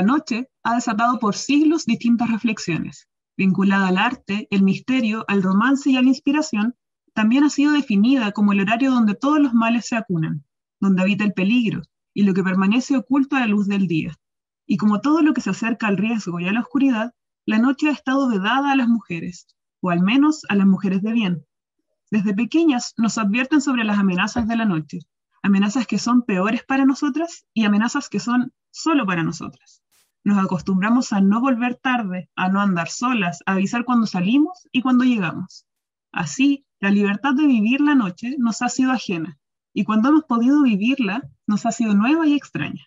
La noche ha desatado por siglos distintas reflexiones. Vinculada al arte, el misterio, al romance y a la inspiración, también ha sido definida como el horario donde todos los males se acunan, donde habita el peligro y lo que permanece oculto a la luz del día. Y como todo lo que se acerca al riesgo y a la oscuridad, la noche ha estado vedada a las mujeres, o al menos a las mujeres de bien. Desde pequeñas nos advierten sobre las amenazas de la noche, amenazas que son peores para nosotras y amenazas que son solo para nosotras. Nos acostumbramos a no volver tarde, a no andar solas, a avisar cuando salimos y cuando llegamos. Así, la libertad de vivir la noche nos ha sido ajena, y cuando hemos podido vivirla, nos ha sido nueva y extraña.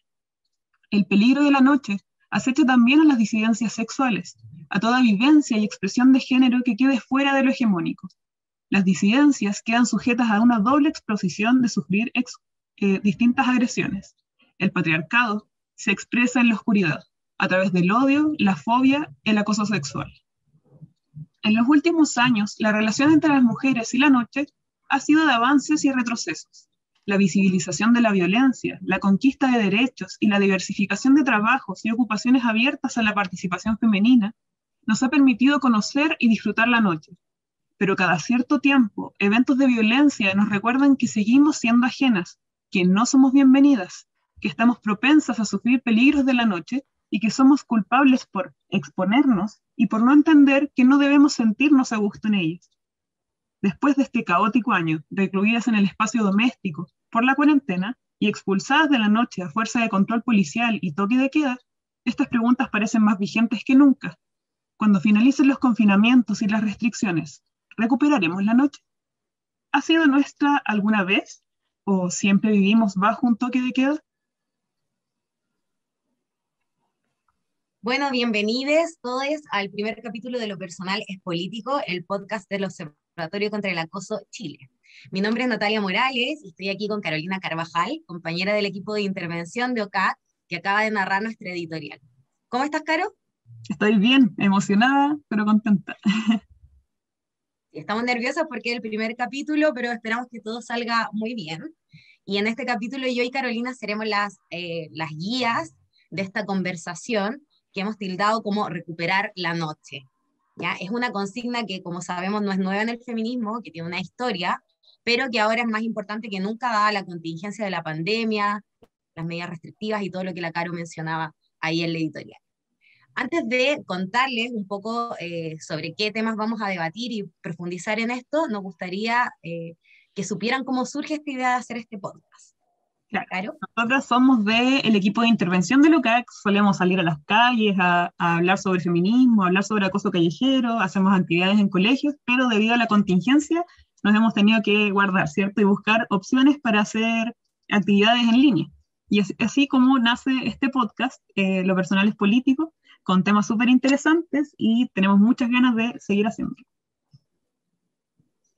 El peligro de la noche acecha también a las disidencias sexuales, a toda vivencia y expresión de género que quede fuera de lo hegemónico. Las disidencias quedan sujetas a una doble exposición de sufrir eh, distintas agresiones. El patriarcado se expresa en la oscuridad, a través del odio, la fobia, el acoso sexual. En los últimos años, la relación entre las mujeres y la noche ha sido de avances y retrocesos. La visibilización de la violencia, la conquista de derechos y la diversificación de trabajos y ocupaciones abiertas a la participación femenina nos ha permitido conocer y disfrutar la noche. Pero cada cierto tiempo, eventos de violencia nos recuerdan que seguimos siendo ajenas, que no somos bienvenidas, que estamos propensas a sufrir peligros de la noche y que somos culpables por exponernos y por no entender que no debemos sentirnos a gusto en ellos. Después de este caótico año, recluidas en el espacio doméstico por la cuarentena y expulsadas de la noche a fuerza de control policial y toque de queda, estas preguntas parecen más vigentes que nunca. Cuando finalicen los confinamientos y las restricciones, ¿recuperaremos la noche? ¿Ha sido nuestra alguna vez o siempre vivimos bajo un toque de queda? Bueno, bienvenidos todos al primer capítulo de Lo Personal es Político, el podcast del Observatorio contra el Acoso Chile. Mi nombre es Natalia Morales y estoy aquí con Carolina Carvajal, compañera del equipo de intervención de OCAC, que acaba de narrar nuestra editorial. ¿Cómo estás, Caro? Estoy bien, emocionada, pero contenta. Estamos nerviosas porque es el primer capítulo, pero esperamos que todo salga muy bien. Y en este capítulo yo y Carolina seremos las, eh, las guías de esta conversación que hemos tildado como recuperar la noche. ¿ya? Es una consigna que, como sabemos, no es nueva en el feminismo, que tiene una historia, pero que ahora es más importante que nunca dada la contingencia de la pandemia, las medidas restrictivas y todo lo que la Caro mencionaba ahí en la editorial. Antes de contarles un poco eh, sobre qué temas vamos a debatir y profundizar en esto, nos gustaría eh, que supieran cómo surge esta idea de hacer este podcast. Claro. Nosotros somos del equipo de intervención de LOCAC, solemos salir a las calles a, hablar sobre feminismo, a hablar sobre acoso callejero, hacemos actividades en colegios, pero debido a la contingencia nos hemos tenido que guardar, ¿cierto? Y buscar opciones para hacer actividades en línea. Y así, así como nace este podcast, eh, Lo Personal es Político, con temas súper interesantes y tenemos muchas ganas de seguir haciéndolo.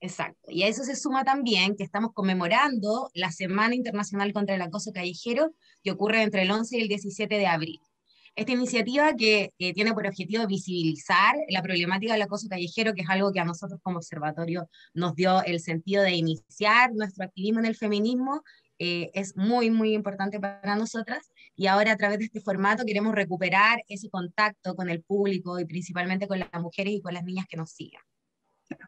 Exacto. Y a eso se suma también que estamos conmemorando la Semana Internacional contra el Acoso Callejero, que ocurre entre el 11 y el 17 de abril. Esta iniciativa que tiene por objetivo visibilizar la problemática del acoso callejero, que es algo que a nosotros como observatorio nos dio el sentido de iniciar nuestro activismo en el feminismo, eh, es muy, muy importante para nosotras. Y ahora a través de este formato queremos recuperar ese contacto con el público y principalmente con las mujeres y con las niñas que nos sigan.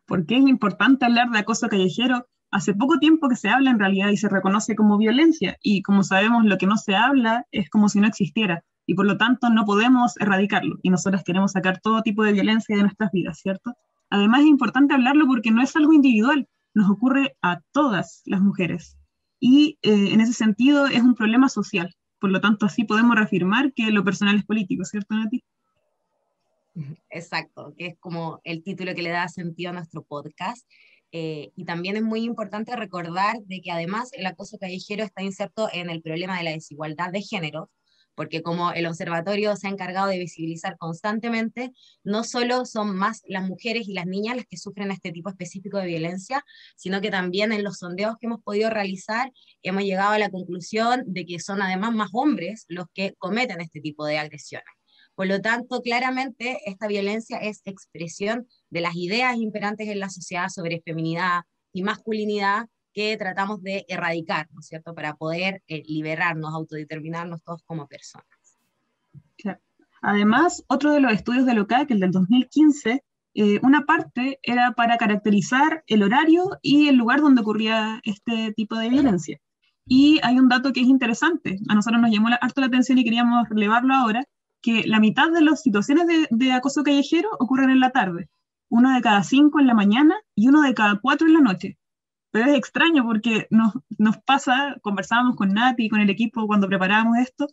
¿Por qué es importante hablar de acoso callejero? Hace poco tiempo que se habla en realidad y se reconoce como violencia y como sabemos lo que no se habla es como si no existiera y por lo tanto no podemos erradicarlo y nosotras queremos sacar todo tipo de violencia de nuestras vidas, ¿cierto? Además es importante hablarlo porque no es algo individual, nos ocurre a todas las mujeres y eh, en ese sentido es un problema social. Por lo tanto, así podemos reafirmar que lo personal es político, ¿cierto, Nati? Exacto, que es como el título que le da sentido a nuestro podcast. Eh, y también es muy importante recordar de que además el acoso callejero está inserto en el problema de la desigualdad de género, porque como el observatorio se ha encargado de visibilizar constantemente, no solo son más las mujeres y las niñas las que sufren este tipo específico de violencia, sino que también en los sondeos que hemos podido realizar hemos llegado a la conclusión de que son además más hombres los que cometen este tipo de agresiones. Por lo tanto, claramente esta violencia es expresión de las ideas imperantes en la sociedad sobre feminidad y masculinidad que tratamos de erradicar, ¿no es cierto?, para poder eh, liberarnos, autodeterminarnos todos como personas. Además, otro de los estudios de LOCAC, el del 2015, eh, una parte era para caracterizar el horario y el lugar donde ocurría este tipo de violencia. Y hay un dato que es interesante, a nosotros nos llamó harto la atención y queríamos relevarlo ahora, que la mitad de las situaciones de, acoso callejero ocurren en la tarde, uno de cada cinco en la mañana y uno de cada cuatro en la noche. Pero es extraño porque nos, pasa, conversábamos con Nati y con el equipo cuando preparábamos esto,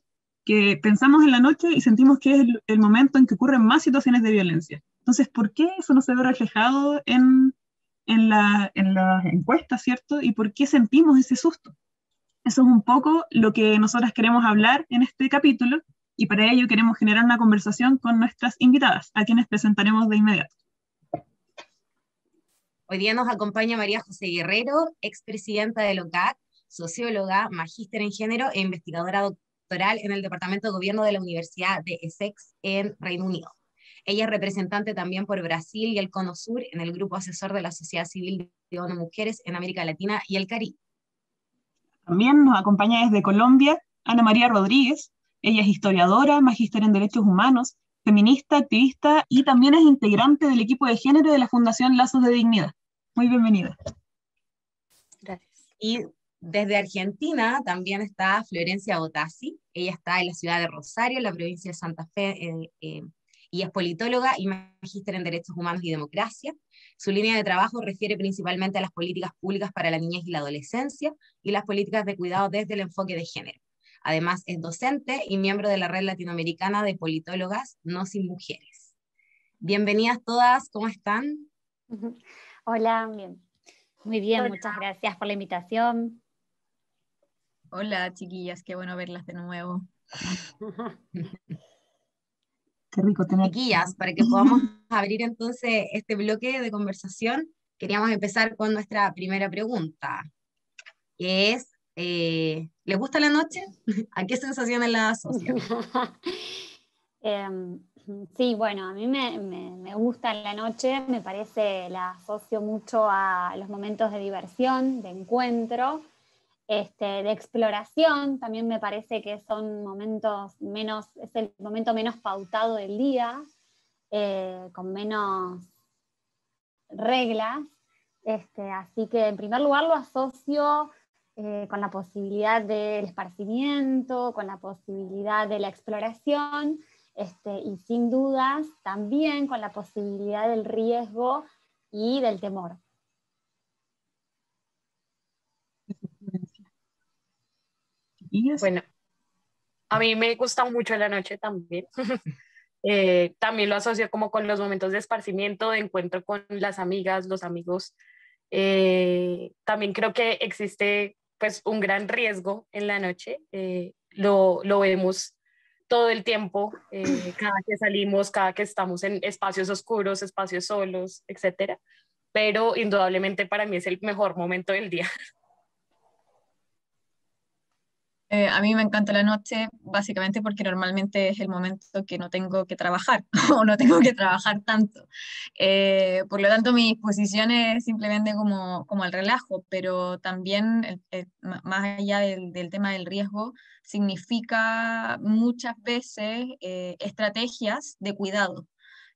que pensamos en la noche y sentimos que es el, momento en que ocurren más situaciones de violencia. Entonces, ¿por qué eso no se ve reflejado en, en, la, en las encuestas, ¿cierto? ¿Y por qué sentimos ese susto? Eso es un poco lo que nosotras queremos hablar en este capítulo y para ello queremos generar una conversación con nuestras invitadas, a quienes presentaremos de inmediato. Hoy día nos acompaña María José Guerrero, expresidenta de LOCAC, socióloga, magíster en género e investigadora doctoral en el Departamento de Gobierno de la Universidad de Essex en Reino Unido. Ella es representante también por Brasil y el Cono Sur en el grupo asesor de la sociedad civil de ONU Mujeres en América Latina y el Caribe. También nos acompaña desde Colombia Ana María Rodríguez. Ella es historiadora, magíster en Derechos Humanos, feminista, activista y también es integrante del equipo de género de la Fundación Lazos de Dignidad. Muy bienvenida. Gracias. Y desde Argentina también está Florencia Botassi. Ella está en la ciudad de Rosario, en la provincia de Santa Fe, eh, y es politóloga y magíster en Derechos Humanos y Democracia. Su línea de trabajo refiere principalmente a las políticas públicas para la niñez y la adolescencia y las políticas de cuidado desde el enfoque de género. Además, es docente y miembro de la Red Latinoamericana de Politólogas No Sin Mujeres. Bienvenidas todas, ¿cómo están? Hola, bien. Muy bien, muchas gracias por la invitación. Hola, chiquillas, qué bueno verlas de nuevo. Qué rico tener. Chiquillas, para que podamos abrir entonces este bloque de conversación, queríamos empezar con nuestra primera pregunta, que es, eh, ¿les gusta la noche? ¿A qué sensaciones la asocian? Em, sí, bueno, a mí me, me, gusta la noche, me parece, la asocio mucho a los momentos de diversión, de encuentro, este, de exploración, también me parece que son momentos menos, es el momento menos pautado del día, eh, con menos reglas. Este, así que en primer lugar lo asocio eh, con la posibilidad del esparcimiento, con la posibilidad de la exploración este, y sin dudas también con la posibilidad del riesgo y del temor. Bueno, a mí me gusta mucho la noche también. Eh, también lo asocio como con los momentos de esparcimiento, de encuentro con las amigas, los amigos. Eh, también creo que existe pues un gran riesgo en la noche. Eh, lo, lo, vemos todo el tiempo, cada que salimos, cada que estamos en espacios oscuros, espacios solos, etcétera. Pero indudablemente para mí es el mejor momento del día. Eh, a mí me encanta la noche básicamente porque normalmente es el momento que no tengo que trabajar o no tengo que trabajar tanto. Eh, por lo tanto, mi disposición es simplemente como, como el relajo, pero también, más allá del, del, tema del riesgo, significa muchas veces eh, estrategias de cuidado.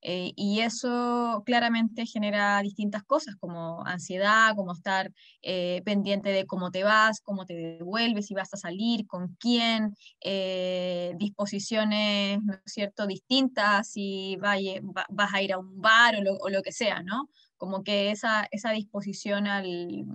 Eh, y eso claramente genera distintas cosas como ansiedad, como estar eh, pendiente de cómo te vas, cómo te devuelves, si vas a salir, con quién, eh, disposiciones, ¿no es cierto?, distintas, si vas a ir a un bar o lo, o que sea, ¿no? Como que esa, esa disposición al,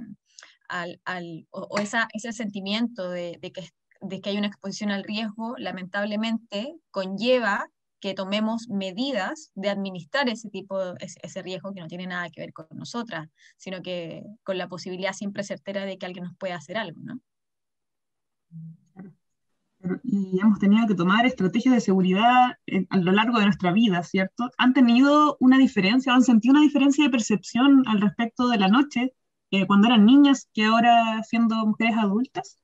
al, al o, esa, ese sentimiento de, de que de que hay una exposición al riesgo, lamentablemente conlleva que tomemos medidas de administrar ese tipo, ese, riesgo que no tiene nada que ver con nosotras, sino que con la posibilidad siempre certera de que alguien nos pueda hacer algo, ¿no? Y hemos tenido que tomar estrategias de seguridad a lo largo de nuestra vida, ¿cierto? ¿Han tenido una diferencia, han sentido una diferencia de percepción al respecto de la noche eh, cuando eran niñas que ahora siendo mujeres adultas?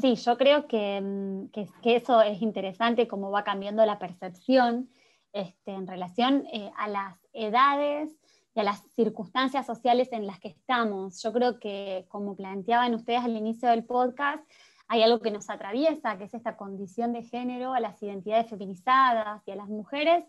Sí, yo creo mm, que, que, eso es interesante, cómo va cambiando la percepción este, en relación eh, a las edades y a las circunstancias sociales en las que estamos. Yo creo que, como planteaban ustedes al inicio del podcast, hay algo que nos atraviesa, que es esta condición de género a las identidades feminizadas y a las mujeres,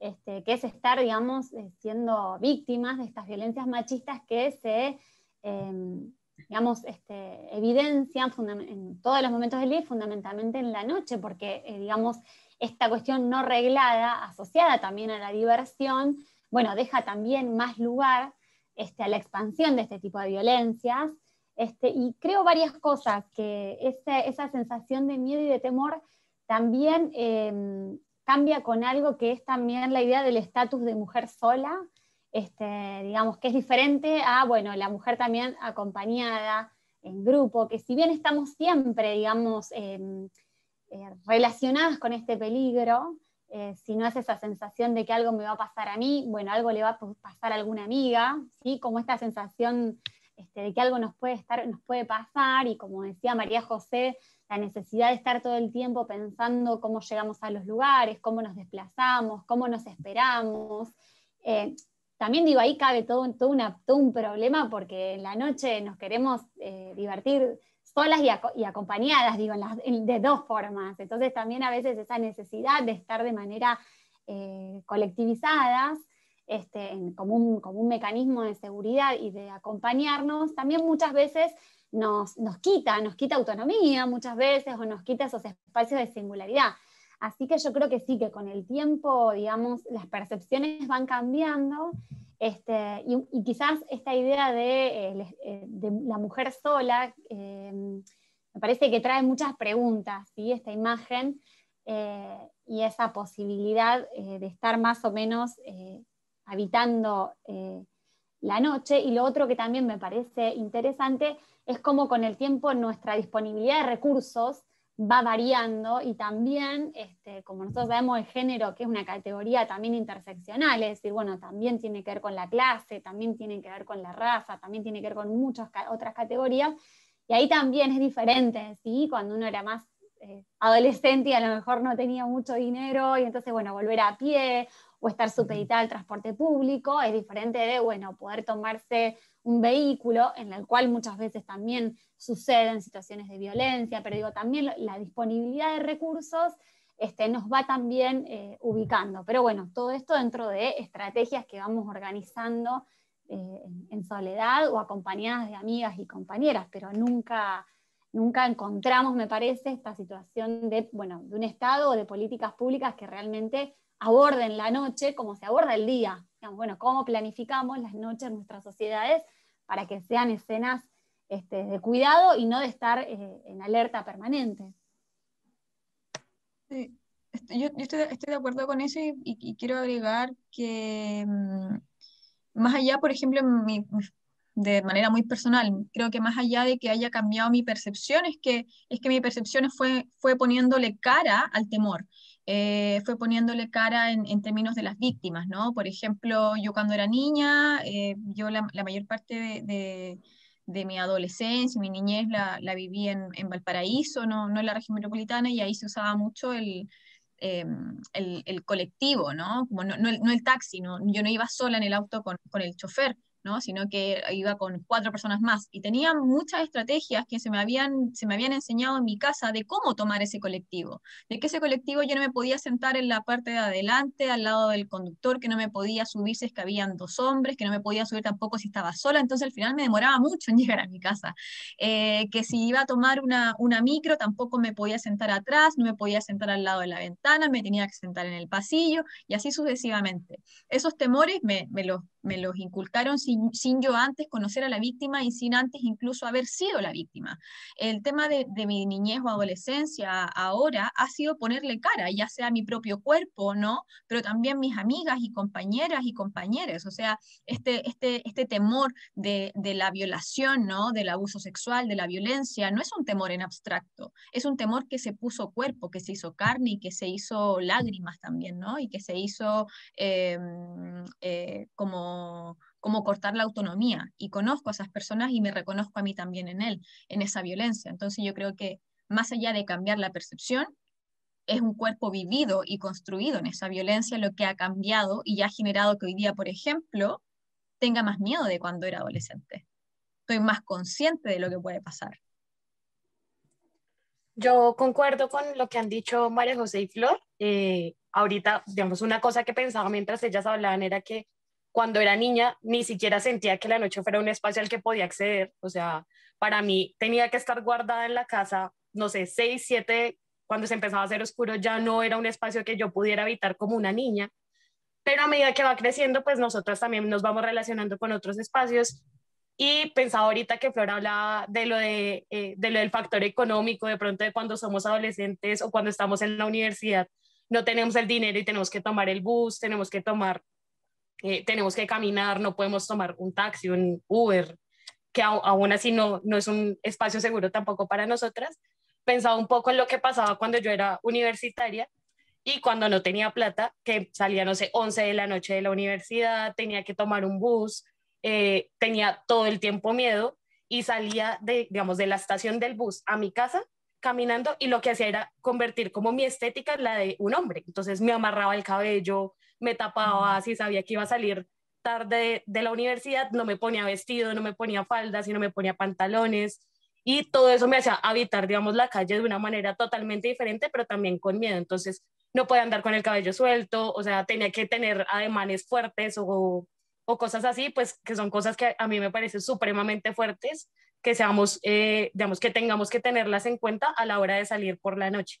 este, que es estar, digamos, eh, siendo víctimas de estas violencias machistas que se, em, digamos, este, evidencian en todos los momentos del día y fundamentalmente en la noche, porque, eh, digamos, esta cuestión no reglada, asociada también a la diversión, bueno, deja también más lugar este, a la expansión de este tipo de violencias. Este, y creo varias cosas, que esa sensación de miedo y de temor también em, cambia con algo que es también la idea del estatus de mujer sola, este, digamos, que es diferente a, bueno, la mujer también acompañada, en grupo, que si bien estamos siempre, digamos, em, eh, relacionadas con este peligro, eh, si no es esa sensación de que algo me va a pasar a mí, bueno, algo le va a pasar a alguna amiga, ¿sí? Como esta sensación este, de que algo nos puede, estar, nos puede pasar, y como decía María José, la necesidad de estar todo el tiempo pensando cómo llegamos a los lugares, cómo nos desplazamos, cómo nos esperamos. Eh, también digo, ahí cabe todo, todo, una, todo, un problema porque en la noche nos queremos eh, divertir solas y, acompañadas, digo, de dos formas. Entonces también a veces esa necesidad de estar de manera eh, colectivizadas, este, como, un, como, un, mecanismo de seguridad y de acompañarnos, también muchas veces nos, quita, nos quita autonomía muchas veces o nos quita esos espacios de singularidad. Así que yo creo que sí, que con el tiempo, digamos, las percepciones van cambiando este, y, quizás esta idea de, eh, eh, la mujer sola eh, me parece que trae muchas preguntas, ¿sí? esta imagen y esa posibilidad de estar más o menos habitando la noche. Y lo otro que también me parece interesante es cómo con el tiempo nuestra disponibilidad de recursos va variando y también, este, como nosotros sabemos, el género, que es una categoría también interseccional, es decir, bueno, también tiene que ver con la clase, también tiene que ver con la raza, también tiene que ver con muchas otras categorías, y ahí también es diferente, ¿sí? Cuando uno era más eh, adolescente y a lo mejor no tenía mucho dinero, y entonces, bueno, volver a pie o estar supeditada al transporte público, es diferente de, bueno, poder tomarse un vehículo en el cual muchas veces también suceden situaciones de violencia, pero digo, también la disponibilidad de recursos este, nos va también eh, ubicando. Pero bueno, todo esto dentro de estrategias que vamos organizando eh, en soledad o acompañadas de amigas y compañeras, pero nunca, nunca encontramos, me parece, esta situación de, bueno, de un Estado o de políticas públicas que realmente aborden la noche como se aborda el día. bueno, cómo planificamos las noches en nuestras sociedades para que sean escenas este, de cuidado y no de estar eh, en alerta permanente. yo, estoy, de acuerdo con eso y, quiero agregar que mm, más allá, por ejemplo, de manera muy personal, creo que más allá de que haya cambiado mi percepción, es que, es que mi percepción fue, fue poniéndole cara al temor. Eh, fue poniéndole cara en, términos de las víctimas, ¿no? Por ejemplo, yo cuando era niña, eh, yo la, mayor parte de, mi adolescencia, mi niñez la, viví en, Valparaíso, no, en la región metropolitana, y ahí se usaba mucho el, el, colectivo, ¿no? Como no, el, taxi, ¿no? yo no iba sola en el auto con el chofer, sino que iba con cuatro personas más. Y tenía muchas estrategias que se me, habían, se me habían enseñado en mi casa de cómo tomar ese colectivo, de que ese colectivo yo no me podía sentar en la parte de adelante, al lado del conductor, que no me podía subir si es que habían dos hombres, que no me podía subir tampoco si estaba sola, entonces al final me demoraba mucho en llegar a mi casa. Eh, que si iba a tomar una, una micro, tampoco me podía sentar atrás, no me podía sentar al lado de la ventana, me tenía que sentar en el pasillo, y así sucesivamente. Esos temores me, me los me los inculcaron sin, yo antes conocer a la víctima y sin antes incluso haber sido la víctima. El tema de, mi niñez o adolescencia ahora ha sido ponerle cara, ya sea a mi propio cuerpo, ¿no? Pero también mis amigas y compañeras y compañeros. O sea, este, este, este temor de, de la violación, ¿no? Del abuso sexual, de la violencia, no es un temor en abstracto, es un temor que se puso cuerpo, que se hizo carne y que se hizo lágrimas también, ¿no? Y que se hizo em, eh, como como, cortar la autonomía. Y conozco a esas personas y me reconozco a mí también en él, en esa violencia. Entonces yo creo que más allá de cambiar la percepción, es un cuerpo vivido y construido en esa violencia lo que ha cambiado y ha generado que hoy día, por ejemplo, tenga más miedo de cuando era adolescente. Estoy más consciente de lo que puede pasar. Yo concuerdo con lo que han dicho María José y Flor. Eh, ahorita, digamos, una cosa que pensaba mientras ellas hablaban era que cuando era niña ni siquiera sentía que la noche fuera un espacio al que podía acceder. O sea, para mí tenía que estar guardada en la casa, no sé, seis, siete, cuando se empezaba a hacer oscuro ya no era un espacio que yo pudiera habitar como una niña. Pero a medida que va creciendo, pues nosotros también nos vamos relacionando con otros espacios. Y pensaba ahorita que Flora hablaba de lo, de, eh, de lo del factor económico, de pronto de cuando somos adolescentes o cuando estamos en la universidad, no tenemos el dinero y tenemos que tomar el bus, tenemos que tomar, eh, tenemos que caminar, no podemos tomar un taxi, un Uber, que aún así no, no es un espacio seguro tampoco para nosotras. Pensaba un poco en lo que pasaba cuando yo era universitaria y cuando no tenía plata, que salía, no sé, 11 de la noche de la universidad, tenía que tomar un bus, eh, tenía todo el tiempo miedo y salía de, digamos, de la estación del bus a mi casa caminando y lo que hacía era convertir como mi estética en la de un hombre. Entonces me amarraba el cabello, me tapaba, si sabía que iba a salir tarde de la universidad, no me ponía vestido, no me ponía falda, sino me ponía pantalones. Y todo eso me hacía habitar, digamos, la calle de una manera totalmente diferente, pero también con miedo. Entonces, no podía andar con el cabello suelto, o sea, tenía que tener ademanes fuertes o, o cosas así, pues que son cosas que a mí me parecen supremamente fuertes, que seamos, eh, digamos, que tengamos que tenerlas en cuenta a la hora de salir por la noche.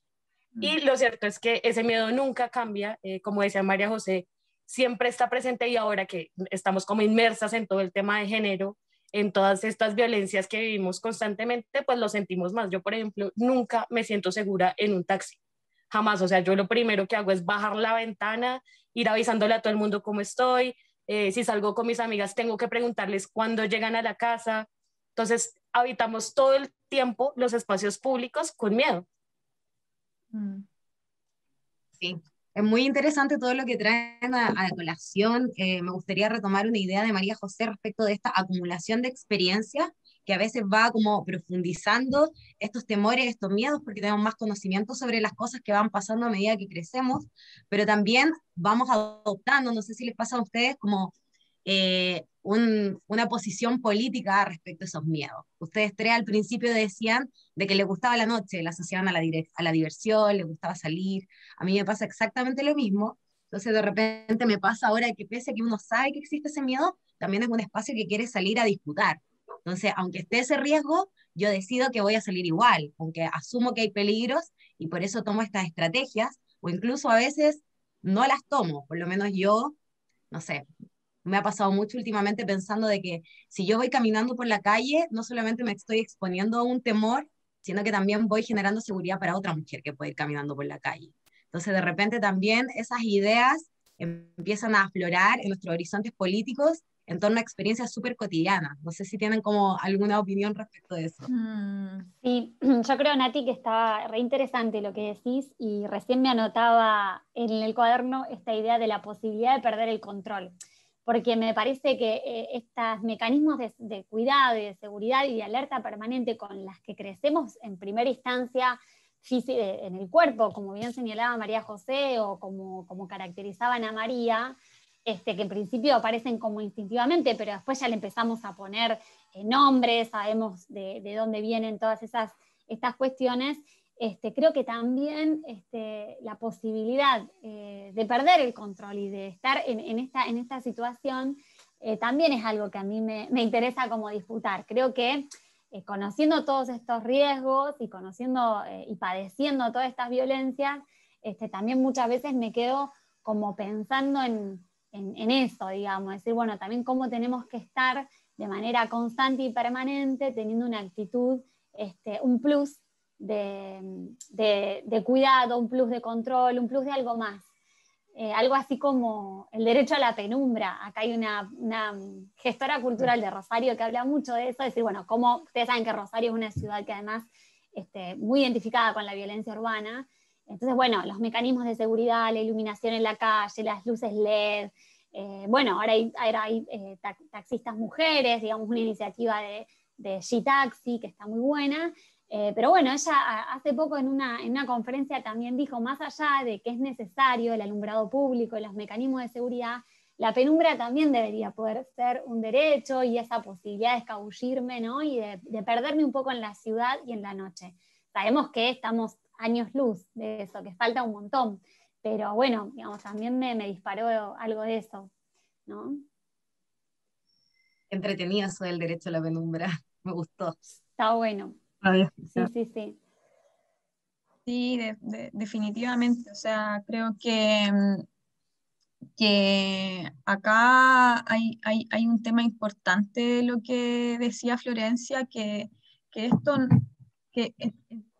Y lo cierto es que ese miedo nunca cambia, eh, como decía María José, siempre está presente y ahora que estamos como inmersas en todo el tema de género, en todas estas violencias que vivimos constantemente, pues lo sentimos más. Yo, por ejemplo, nunca me siento segura en un taxi. Jamás. O sea, yo lo primero que hago es bajar la ventana, ir avisándole a todo el mundo cómo estoy. Eh, si salgo con mis amigas, tengo que preguntarles cuándo llegan a la casa. Entonces, habitamos todo el tiempo los espacios públicos con miedo. Mm. Sí, es muy interesante todo lo que traen a, la colación. Eh, me gustaría retomar una idea de María José respecto de esta acumulación de experiencias que a veces va como profundizando estos temores, estos miedos, porque tenemos más conocimiento sobre las cosas que van pasando a medida que crecemos, pero también vamos adoptando, no sé si les pasa a ustedes, como eh, una posición política respecto a esos miedos. Ustedes tres al principio decían de que les gustaba la noche, la asociaban a la, a la diversión, les gustaba salir. A mí me pasa exactamente lo mismo. Entonces de repente me pasa ahora que pese a que uno sabe que existe ese miedo, también es un espacio que quiere salir a disputar. Entonces, aunque esté ese riesgo, yo decido que voy a salir igual, aunque asumo que hay peligros y por eso tomo estas estrategias, o incluso a veces no las tomo, por lo menos yo, no sé, me ha pasado mucho últimamente pensando de que si yo voy caminando por la calle, no solamente me estoy exponiendo a un temor, sino que también voy generando seguridad para otra mujer que puede ir caminando por la calle. Entonces, de repente también esas ideas empiezan a aflorar en nuestros horizontes políticos en torno a experiencias súper cotidianas. No sé si tienen como alguna opinión respecto de eso. Mm, sí, yo creo, Nati, que está re interesante lo que decís y recién me anotaba en el cuaderno esta idea de la posibilidad de perder el control porque me parece que eh, estos mecanismos de, cuidado y de seguridad y de alerta permanente con las que crecemos en primera instancia eh, en el cuerpo, como bien señalaba María José o como, caracterizaban a María, este, que en principio aparecen como instintivamente, pero después ya le empezamos a poner eh, nombres, sabemos de, de, dónde vienen todas esas, estas cuestiones, este, creo que también este, la posibilidad eh, de perder el control y de estar en, esta, situación eh, también es algo que a mí me, interesa como disputar. Creo que eh, conociendo todos estos riesgos y conociendo y padeciendo todas estas violencias, este, también muchas veces me quedo como pensando en, en, eso, digamos, decir, bueno, también cómo tenemos que estar de manera constante y permanente teniendo una actitud, un plus de, cuidado, un plus de control, un plus de algo más. Eh, algo así como el derecho a la penumbra. Acá hay una, gestora cultural de Rosario que habla mucho de eso, decir, bueno, como ustedes saben que Rosario es una ciudad que además este, muy identificada con la violencia urbana. Entonces, bueno, los mecanismos de seguridad, la iluminación en la calle, las luces LED, eh, bueno, ahora hay, hay eh, taxistas mujeres, digamos, una iniciativa de, de G-Taxi que está muy buena, eh, pero bueno, ella hace poco en una, en una, conferencia también dijo, más allá de que es necesario el alumbrado público y los mecanismos de seguridad, la penumbra también debería poder ser un derecho y esa posibilidad de escabullirme ¿no? y de, perderme un poco en la ciudad y en la noche. sabemos que estamos años luz de eso, que falta un montón, pero bueno, digamos, también me, disparó algo de eso, ¿no? Entretenido eso del derecho a la penumbra, me gustó. Está bueno. Sí, sí, sí. Sí, definitivamente. O sea, creo que, mm, que acá hay, hay, un tema importante lo que decía Florencia, que, que esto, que el,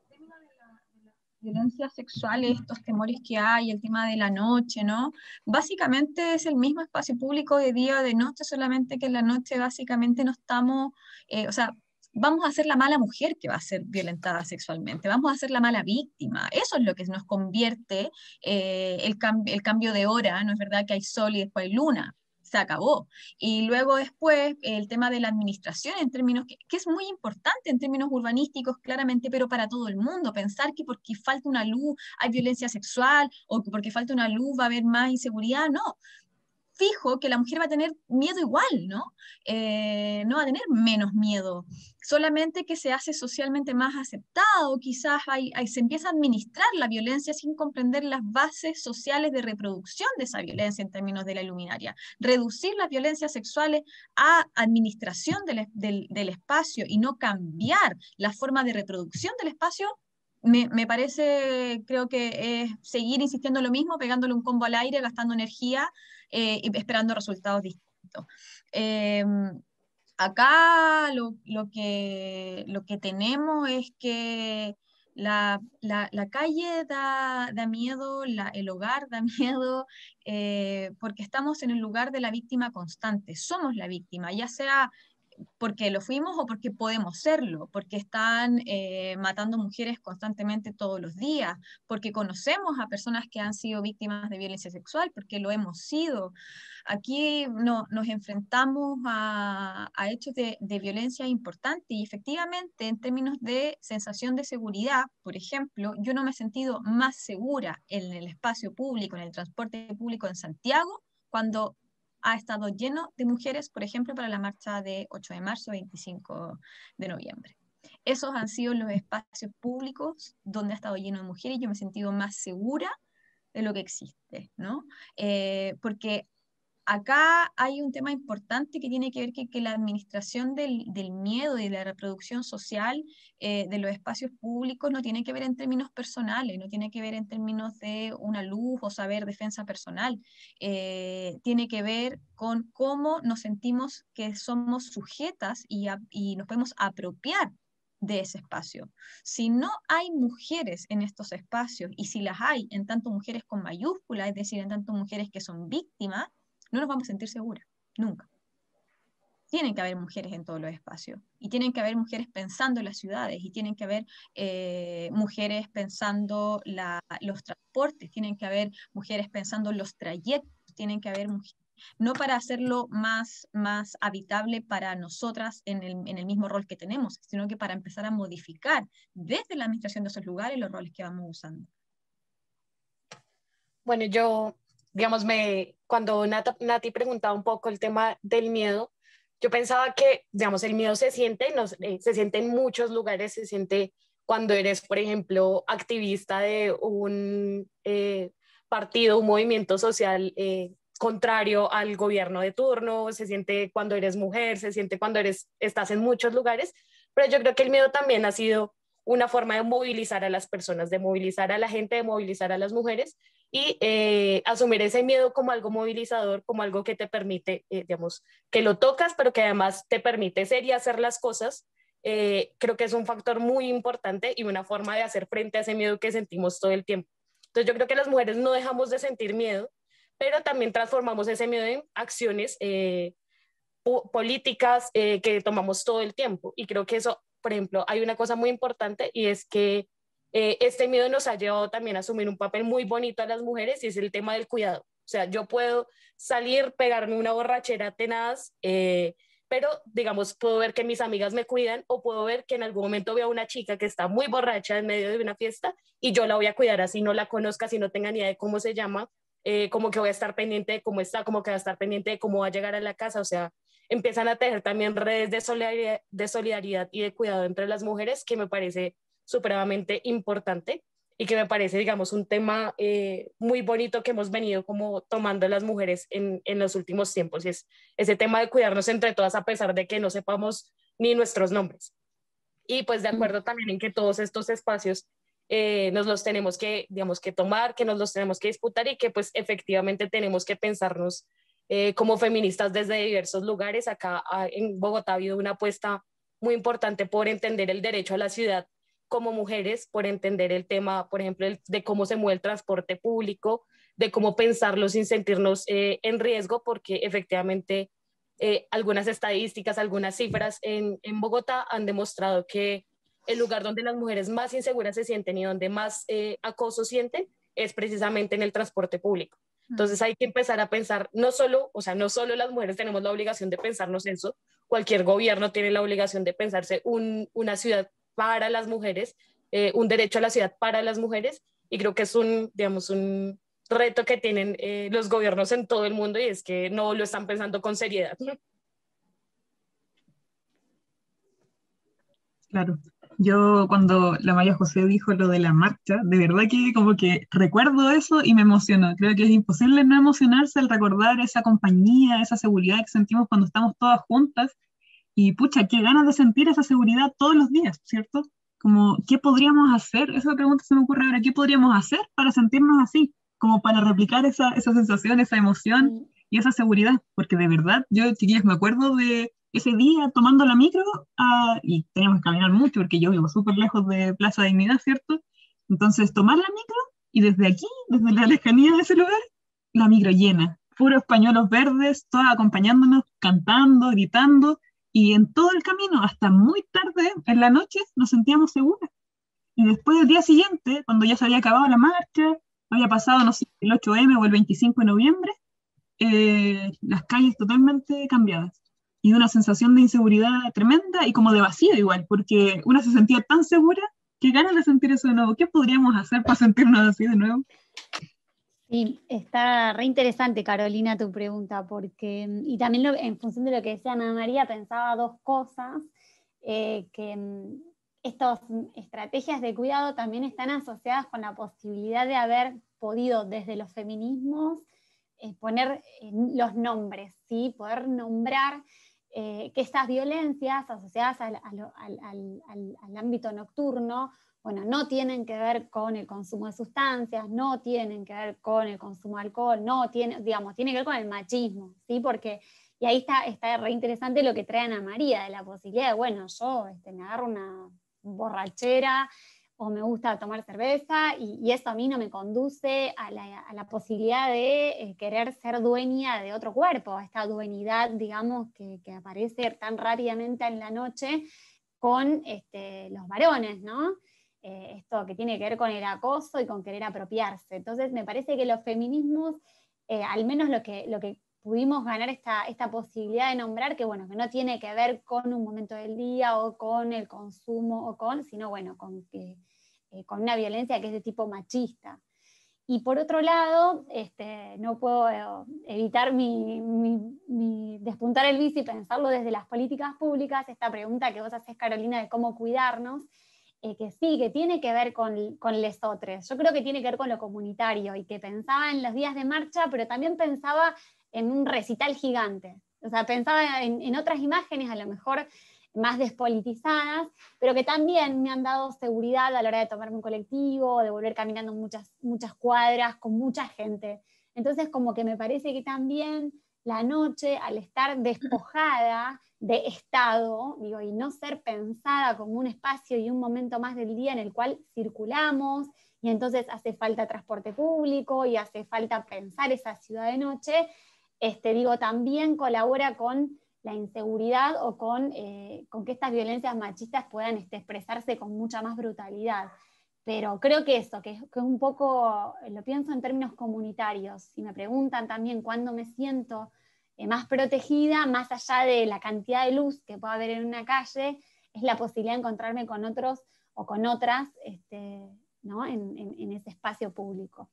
tema de la, violencia sexual, estos temores que hay, el tema de la noche, ¿no? Básicamente es el mismo espacio público de día o de noche, solamente que en la noche básicamente no estamos, eh, o sea, vamos a ser la mala mujer que va a ser violentada sexualmente, vamos a ser la mala víctima. Eso es lo que nos convierte eh, el, cambio de hora, ¿no es verdad que hay sol y después hay luna? se acabó. Y luego después el tema de la administración en términos, que, es muy importante en términos urbanísticos, claramente, pero para todo el mundo. Pensar que porque falta una luz hay violencia sexual o que porque falta una luz va a haber más inseguridad, no fijo que la mujer va a tener miedo igual, ¿no? Eh, no va a tener menos miedo, solamente que se hace socialmente más aceptado, quizás hay, se empieza a administrar la violencia sin comprender las bases sociales de reproducción de esa violencia en términos de la iluminaria. Reducir las violencias sexuales a administración del, del, espacio y no cambiar la forma de reproducción del espacio me, parece, creo que es seguir insistiendo lo mismo, pegándole un combo al aire, gastando energía eh, esperando resultados distintos. Em, acá lo, lo, que, lo que tenemos es que la, la, calle da, da miedo, el hogar da miedo, eh, porque estamos en el lugar de la víctima constante, somos la víctima, ya sea porque lo fuimos o porque podemos serlo, porque están eh, matando mujeres constantemente todos los días, porque conocemos a personas que han sido víctimas de violencia sexual, porque lo hemos sido. Aquí no, nos enfrentamos a, a hechos de, de, violencia importantes y efectivamente en términos de sensación de seguridad, por ejemplo, yo no me he sentido más segura en el espacio público, en el transporte público en Santiago, cuando ha estado lleno de mujeres, por ejemplo, para la marcha de 8 de marzo, 25 de noviembre. Esos han sido los espacios públicos donde ha estado lleno de mujeres y yo me he sentido más segura de lo que existe, ¿no? Eh, porque acá hay un tema importante que tiene que ver que, la administración del, miedo y la reproducción social eh, de los espacios públicos no tiene que ver en términos personales, no tiene que ver en términos de una luz o saber defensa personal, eh, tiene que ver con cómo nos sentimos que somos sujetas y, y nos podemos apropiar de ese espacio. Si no hay mujeres en estos espacios y si las hay en tanto mujeres con mayúsculas, es decir, en tanto mujeres que son víctimas, no nos vamos a sentir seguras, nunca. Tienen que haber mujeres en todos los espacios y tienen que haber mujeres pensando en las ciudades y tienen que haber eh, mujeres pensando los transportes, tienen que haber mujeres pensando los trayectos, tienen que haber mujeres no para hacerlo más, más habitable para nosotras en el, en el, mismo rol que tenemos, sino que para empezar a modificar desde la administración de esos lugares los roles que vamos usando. Bueno, yo digamos, me, cuando Nati preguntaba un poco el tema del miedo, yo pensaba que, digamos, el miedo se siente, no, eh, se siente en muchos lugares, se siente cuando eres, por ejemplo, activista de un eh, partido, un movimiento social eh, contrario al gobierno de turno, se siente cuando eres mujer, se siente cuando eres, estás en muchos lugares, pero yo creo que el miedo también ha sido una forma de movilizar a las personas, de movilizar a la gente, de movilizar a las mujeres, y eh, asumir ese miedo como algo movilizador, como algo que te permite, eh, digamos, que lo tocas, pero que además te permite ser y hacer las cosas, eh, creo que es un factor muy importante y una forma de hacer frente a ese miedo que sentimos todo el tiempo. Entonces yo creo que las mujeres no dejamos de sentir miedo, pero también transformamos ese miedo en acciones políticas que tomamos todo el tiempo. Y creo que eso, por ejemplo, hay una cosa muy importante y es que eh, este miedo nos ha llevado también a asumir un papel muy bonito a las mujeres y es el tema del cuidado. O sea, yo puedo salir, pegarme una borrachera tenaz, eh, pero digamos, puedo ver que mis amigas me cuidan o puedo ver que en algún momento veo a una chica que está muy borracha en medio de una fiesta y yo la voy a cuidar así no la conozca, si no tenga ni idea de cómo se llama, eh, como que voy a estar pendiente de cómo está, como que va a estar pendiente de cómo va a llegar a la casa, o sea, empiezan a tejer también redes de solidaridad y de cuidado entre las mujeres que me parece supremamente importante y que me parece, digamos, un tema eh, muy bonito que hemos venido como tomando las mujeres en, en, los últimos tiempos, y es ese tema de cuidarnos entre todas a pesar de que no sepamos ni nuestros nombres. Y pues de acuerdo también en que todos estos espacios eh, nos los tenemos que, digamos, que tomar, que nos los tenemos que disputar y que pues efectivamente tenemos que pensarnos eh, como feministas desde diversos lugares. Acá ah, en Bogotá ha habido una apuesta muy importante por entender el derecho a la ciudad como mujeres por entender el tema, por ejemplo, de cómo se mueve el transporte público, de cómo pensarlo sin sentirnos eh, en riesgo, porque efectivamente eh, algunas estadísticas, algunas cifras en, en, Bogotá han demostrado que el lugar donde las mujeres más inseguras se sienten y donde más eh, acoso sienten es precisamente en el transporte público. Entonces hay que empezar a pensar, no solo, o sea, no solo las mujeres tenemos la obligación de pensarnos eso, cualquier gobierno tiene la obligación de pensarse un, una ciudad para las mujeres, eh, un derecho a la ciudad para las mujeres, y creo que es un, digamos, un reto que tienen eh, los gobiernos en todo el mundo y es que no lo están pensando con seriedad. Claro. Yo cuando la Maya José dijo lo de la marcha, de verdad que como que recuerdo eso y me emocionó. Creo que es imposible no emocionarse al recordar esa compañía, esa seguridad que sentimos cuando estamos todas juntas y pucha, qué ganas de sentir esa seguridad todos los días, ¿cierto? Como, ¿qué podríamos hacer? Esa pregunta se me ocurre ahora, ¿qué podríamos hacer para sentirnos así? Como para replicar esa, esa sensación, esa emoción y esa seguridad. Porque de verdad, yo, chiquillas, me acuerdo de ese día tomando la micro ah, y teníamos que caminar mucho porque yo vivo súper lejos de Plaza Dignidad, ¿cierto? Entonces, tomar la micro y desde aquí, desde la lejanía de ese lugar, la micro llena, puros pañuelos verdes, todas acompañándonos, cantando, gritando, y en todo el camino, hasta muy tarde en la noche, nos sentíamos seguras. Y después del día siguiente, cuando ya se había acabado la marcha, había pasado, no sé, el 8M o el 25 de noviembre, eh, las calles totalmente cambiadas. Y una sensación de inseguridad tremenda y como de vacío igual, porque una se sentía tan segura que ganas de sentir eso de nuevo. ¿Qué podríamos hacer para sentirnos así de nuevo? Sí, está re interesante, Carolina, tu pregunta, porque, y también en función de lo que decía Ana María, pensaba dos cosas, eh, que mm, estas estrategias de cuidado también están asociadas con la posibilidad de haber podido desde los feminismos eh, poner los nombres, ¿sí? poder nombrar eh, que estas violencias asociadas al, al ámbito nocturno bueno, no tienen que ver con el consumo de sustancias, no tienen que ver con el consumo de alcohol, no tiene, digamos, tiene que ver con el machismo, ¿sí? Porque, y ahí está, está re interesante lo que trae Ana María, de la posibilidad de, bueno, yo este, me agarro una borrachera o me gusta tomar cerveza y, eso a mí no me conduce a la, posibilidad de eh, querer ser dueña de otro cuerpo, a esta dueñidad, digamos, que, que aparece tan rápidamente en la noche con este, los varones, ¿no? Eh, esto que tiene que ver con el acoso y con querer apropiarse. Entonces, me parece que los feminismos, eh, al menos lo que, lo que pudimos ganar esta, esta posibilidad de nombrar, que bueno, que no tiene que ver con un momento del día o con el consumo o con, sino bueno, con, que, eh, con una violencia que es de tipo machista. Y por otro lado, este, no puedo evitar mi, despuntar el bici y pensarlo desde las políticas públicas, esta pregunta que vos haces, Carolina, de cómo cuidarnos, eh, que sí, que tiene que ver con, con lesotres. Yo creo que tiene que ver con lo comunitario y que pensaba en los días de marcha, pero también pensaba en un recital gigante. O sea, pensaba en, en otras imágenes a lo mejor más despolitizadas, pero que también me han dado seguridad a la hora de tomarme un colectivo, de volver caminando muchas, muchas cuadras con mucha gente. Entonces, como que me parece que también la noche, al estar despojada de estado, digo, y no ser pensada como un espacio y un momento más del día en el cual circulamos, y entonces hace falta transporte público y hace falta pensar esa ciudad de noche, este, digo, también colabora con la inseguridad o con, eh, con que estas violencias machistas puedan este, expresarse con mucha más brutalidad. Pero creo que eso, que, que un poco, lo pienso en términos comunitarios, si me preguntan también cuándo me siento eh, más protegida, más allá de la cantidad de luz que pueda haber en una calle, es la posibilidad de encontrarme con otros o con otras este, ¿no? en, en, ese espacio público.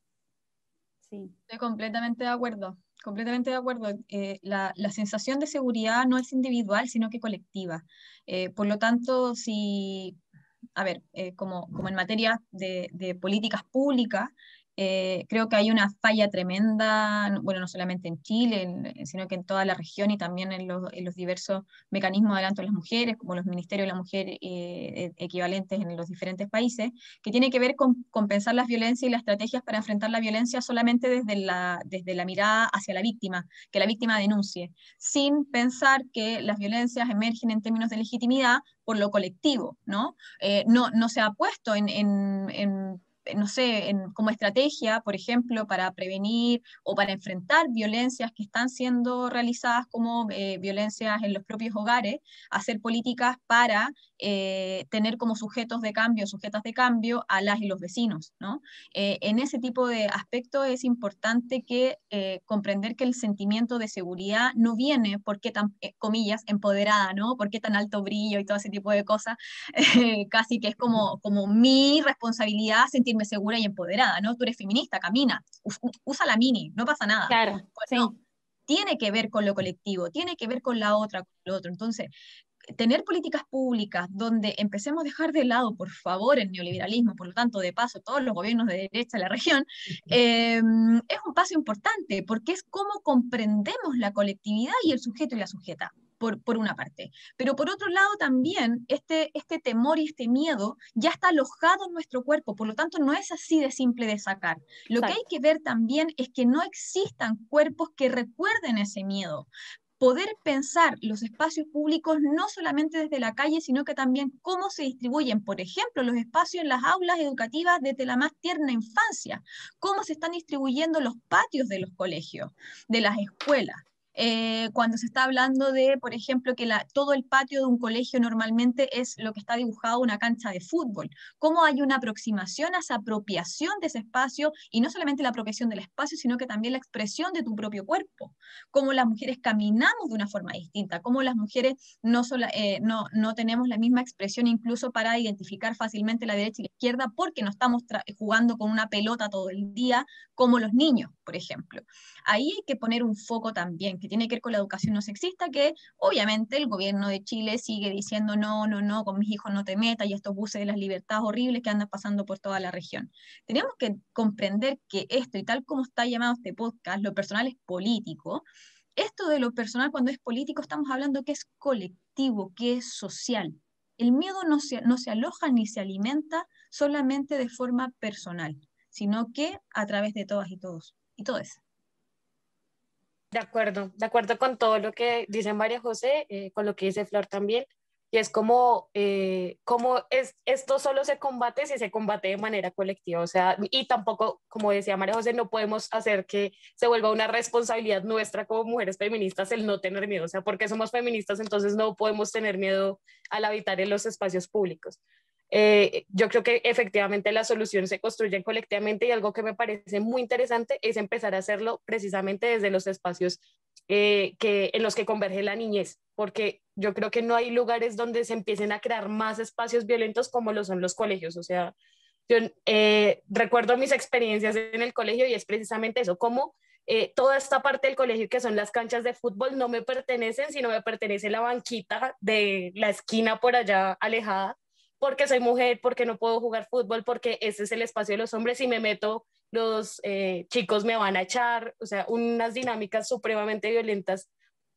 Sí. Estoy completamente de acuerdo, completamente de acuerdo. Eh, la, la, sensación de seguridad no es individual, sino que colectiva. Eh, por lo tanto, si a ver, como, como en materia de, de políticas públicas, eh, creo que hay una falla tremenda, bueno, no solamente en Chile, sino que en toda la región y también en los, diversos mecanismos de adelanto de las mujeres, como los ministerios de la mujer eh, e, equivalentes en los diferentes países, que tiene que ver con compensar las violencias y las estrategias para enfrentar la violencia solamente desde la, desde la mirada hacia la víctima, que la víctima denuncie, sin pensar que las violencias emergen en términos de legitimidad por lo colectivo, ¿no? Eh, no, no se ha puesto en, en no sé, como estrategia, por ejemplo, para prevenir o para enfrentar violencias que están siendo realizadas como eh, violencias en los propios hogares, hacer políticas para eh, tener como sujetos de cambio, sujetas de cambio a las y los vecinos. ¿no? Eh, en ese tipo de aspectos es importante que comprender que el sentimiento de seguridad no viene porque tan, comillas, empoderada, ¿no? ¿Por qué tan alto brillo y todo ese tipo de cosas? casi que es como, como mi responsabilidad sentir segura y empoderada, ¿no? Tú eres feminista, camina, usa la mini, no pasa nada. Claro, tiene que ver con lo colectivo, tiene que ver con la otra, con lo otro. Entonces, tener políticas públicas donde empecemos a dejar de lado, por favor, el neoliberalismo, por lo tanto, de paso, todos los gobiernos de derecha de la región, em, es un paso importante, porque es cómo comprendemos la colectividad y el sujeto y la sujeta por, una parte. Pero por otro lado también este, este temor y este miedo ya está alojado en nuestro cuerpo, por lo tanto no es así de simple de sacar. Lo que hay que ver también es que no existan cuerpos que recuerden ese miedo, poder pensar los espacios públicos no solamente desde la calle, sino que también cómo se distribuyen, por ejemplo, los espacios en las aulas educativas desde la más tierna infancia, cómo se están distribuyendo los patios de los colegios, de las escuelas. Eh, cuando se está hablando de, por ejemplo, que la, todo el patio de un colegio normalmente es lo que está dibujado una cancha de fútbol. ¿Cómo hay una aproximación a esa apropiación de ese espacio y no solamente la apropiación del espacio, sino que también la expresión de tu propio cuerpo? Cómo las mujeres caminamos de una forma distinta, cómo las mujeres no, eh, no, no tenemos la misma expresión incluso para identificar fácilmente la derecha y la izquierda porque no estamos jugando con una pelota todo el día como los niños, por ejemplo. Ahí hay que poner un foco también que tiene que ver con la educación no sexista, que obviamente el gobierno de Chile sigue diciendo no, no, no, con mis hijos no te metas y estos buses de las libertades horribles que andan pasando por toda la región. Tenemos que comprender que esto y tal como está llamado este podcast, lo personal es político, esto de lo personal cuando es político estamos hablando que es colectivo, que es social. El miedo no se, no se aloja ni se alimenta solamente de forma personal, sino que a través de todas y todos y todas. De acuerdo, de acuerdo con todo lo que dice María José, eh, con lo que dice Flor también. Y es como, eh, como es, esto solo se combate si se combate de manera colectiva. O sea, y tampoco, como decía María José, no podemos hacer que se vuelva una responsabilidad nuestra como mujeres feministas el no tener miedo. O sea, porque somos feministas, entonces no podemos tener miedo al habitar en los espacios públicos. Eh, yo creo que efectivamente las soluciones se construyen colectivamente y algo que me parece muy interesante es empezar a hacerlo precisamente desde los espacios eh, que, en los que converge la niñez, porque yo creo que no hay lugares donde se empiecen a crear más espacios violentos como lo son los colegios. O sea, yo eh, recuerdo mis experiencias en el colegio y es precisamente eso, como toda esta parte del colegio que son las canchas de fútbol no me pertenecen, sino me pertenece la banquita de la esquina por allá alejada porque soy mujer, porque no puedo jugar fútbol, porque ese es el espacio de los hombres y me meto, los eh, chicos me van a echar, o sea, unas dinámicas supremamente violentas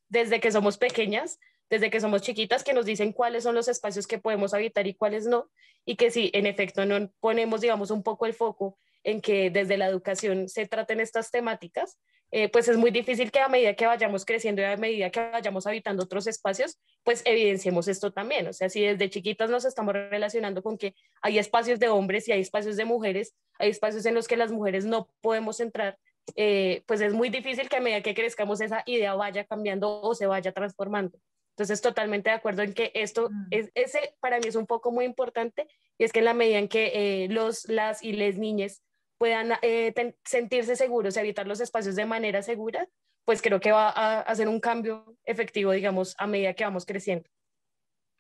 desde que somos pequeñas, desde que somos chiquitas, que nos dicen cuáles son los espacios que podemos habitar y cuáles no, y que si en efecto no ponemos, digamos, un poco el foco en que desde la educación se traten estas temáticas, eh, pues es muy difícil que a medida que vayamos creciendo y a medida que vayamos habitando otros espacios, pues evidenciemos esto también. O sea, si desde chiquitas nos estamos relacionando con que hay espacios de hombres y hay espacios de mujeres, hay espacios en los que las mujeres no podemos entrar, eh, pues es muy difícil que a medida que crezcamos esa idea vaya cambiando o se vaya transformando. Entonces, totalmente de acuerdo en que esto, mm. es, ese para mí es un poco muy importante, y es que en la medida en que eh, los, las y les niñas puedan eh, sentirse seguros y habitar los espacios de manera segura, pues creo que va a hacer un cambio efectivo, digamos, a medida que vamos creciendo.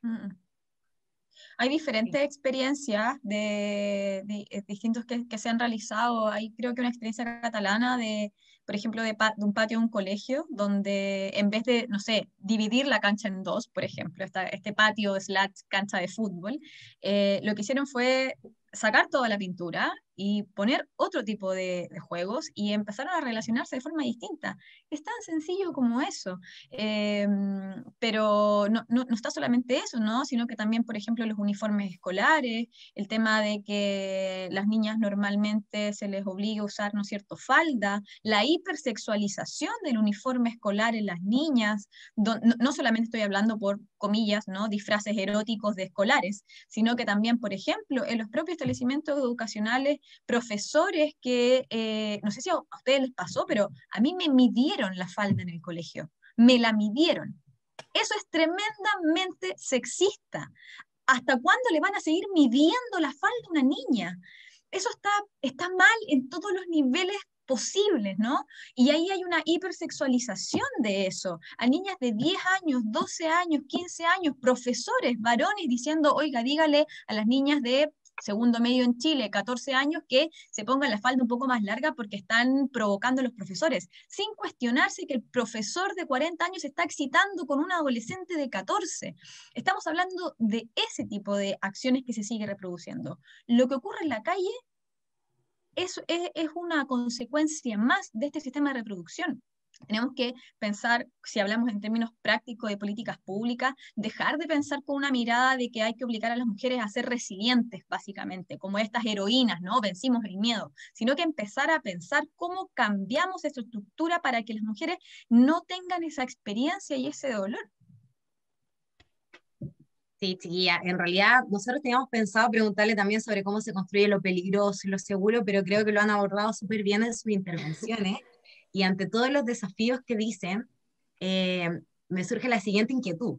Mm. Hay diferentes experiencias de, eh, distintos que, que, se han realizado. Hay creo que una experiencia catalana de, por ejemplo, de, un patio de un colegio, donde en vez de, no sé, dividir la cancha en dos, por ejemplo, este patio slash cancha de fútbol, eh, lo que hicieron fue sacar toda la pintura y poner otro tipo de, juegos y empezaron a relacionarse de forma distinta. Es tan sencillo como eso. Em, pero no, no, está solamente eso, ¿no? sino que también, por ejemplo, los uniformes escolares, el tema de que las niñas normalmente se les obliga a usar, ¿no cierto?, falda, la hipersexualización del uniforme escolar en las niñas, no, no solamente estoy hablando por comillas, ¿no? disfraces eróticos de escolares, sino que también, por ejemplo, en los propios establecimientos educacionales profesores que, eh, no sé si a ustedes les pasó, pero a mí me midieron la falda en el colegio, me la midieron. Eso es tremendamente sexista. ¿Hasta cuándo le van a seguir midiendo la falda a una niña? Eso está, está mal en todos los niveles posibles, ¿no? Y ahí hay una hipersexualización de eso. A niñas de 10 años, 12 años, 15 años, profesores, varones diciendo, oiga, dígale a las niñas de segundo medio en Chile, 14 años, que se pongan la falda un poco más larga porque están provocando los profesores, sin cuestionarse que el profesor de 40 años está excitando con un adolescente de 14. Estamos hablando de ese tipo de acciones que se sigue reproduciendo. Lo que ocurre en la calle es, es una consecuencia más de este sistema de reproducción. Tenemos que pensar, si hablamos en términos prácticos de políticas públicas, dejar de pensar con una mirada de que hay que obligar a las mujeres a ser resilientes, básicamente, como estas heroínas, ¿no? Vencimos el miedo, sino que empezar a pensar cómo cambiamos esa estructura para que las mujeres no tengan esa experiencia y ese dolor. Sí, chiquilla, en realidad nosotros teníamos pensado preguntarle también sobre cómo se construye lo peligroso y lo seguro, pero creo que lo han abordado súper bien en sus intervenciones. Y ante todos los desafíos que dicen, eh, me surge la siguiente inquietud.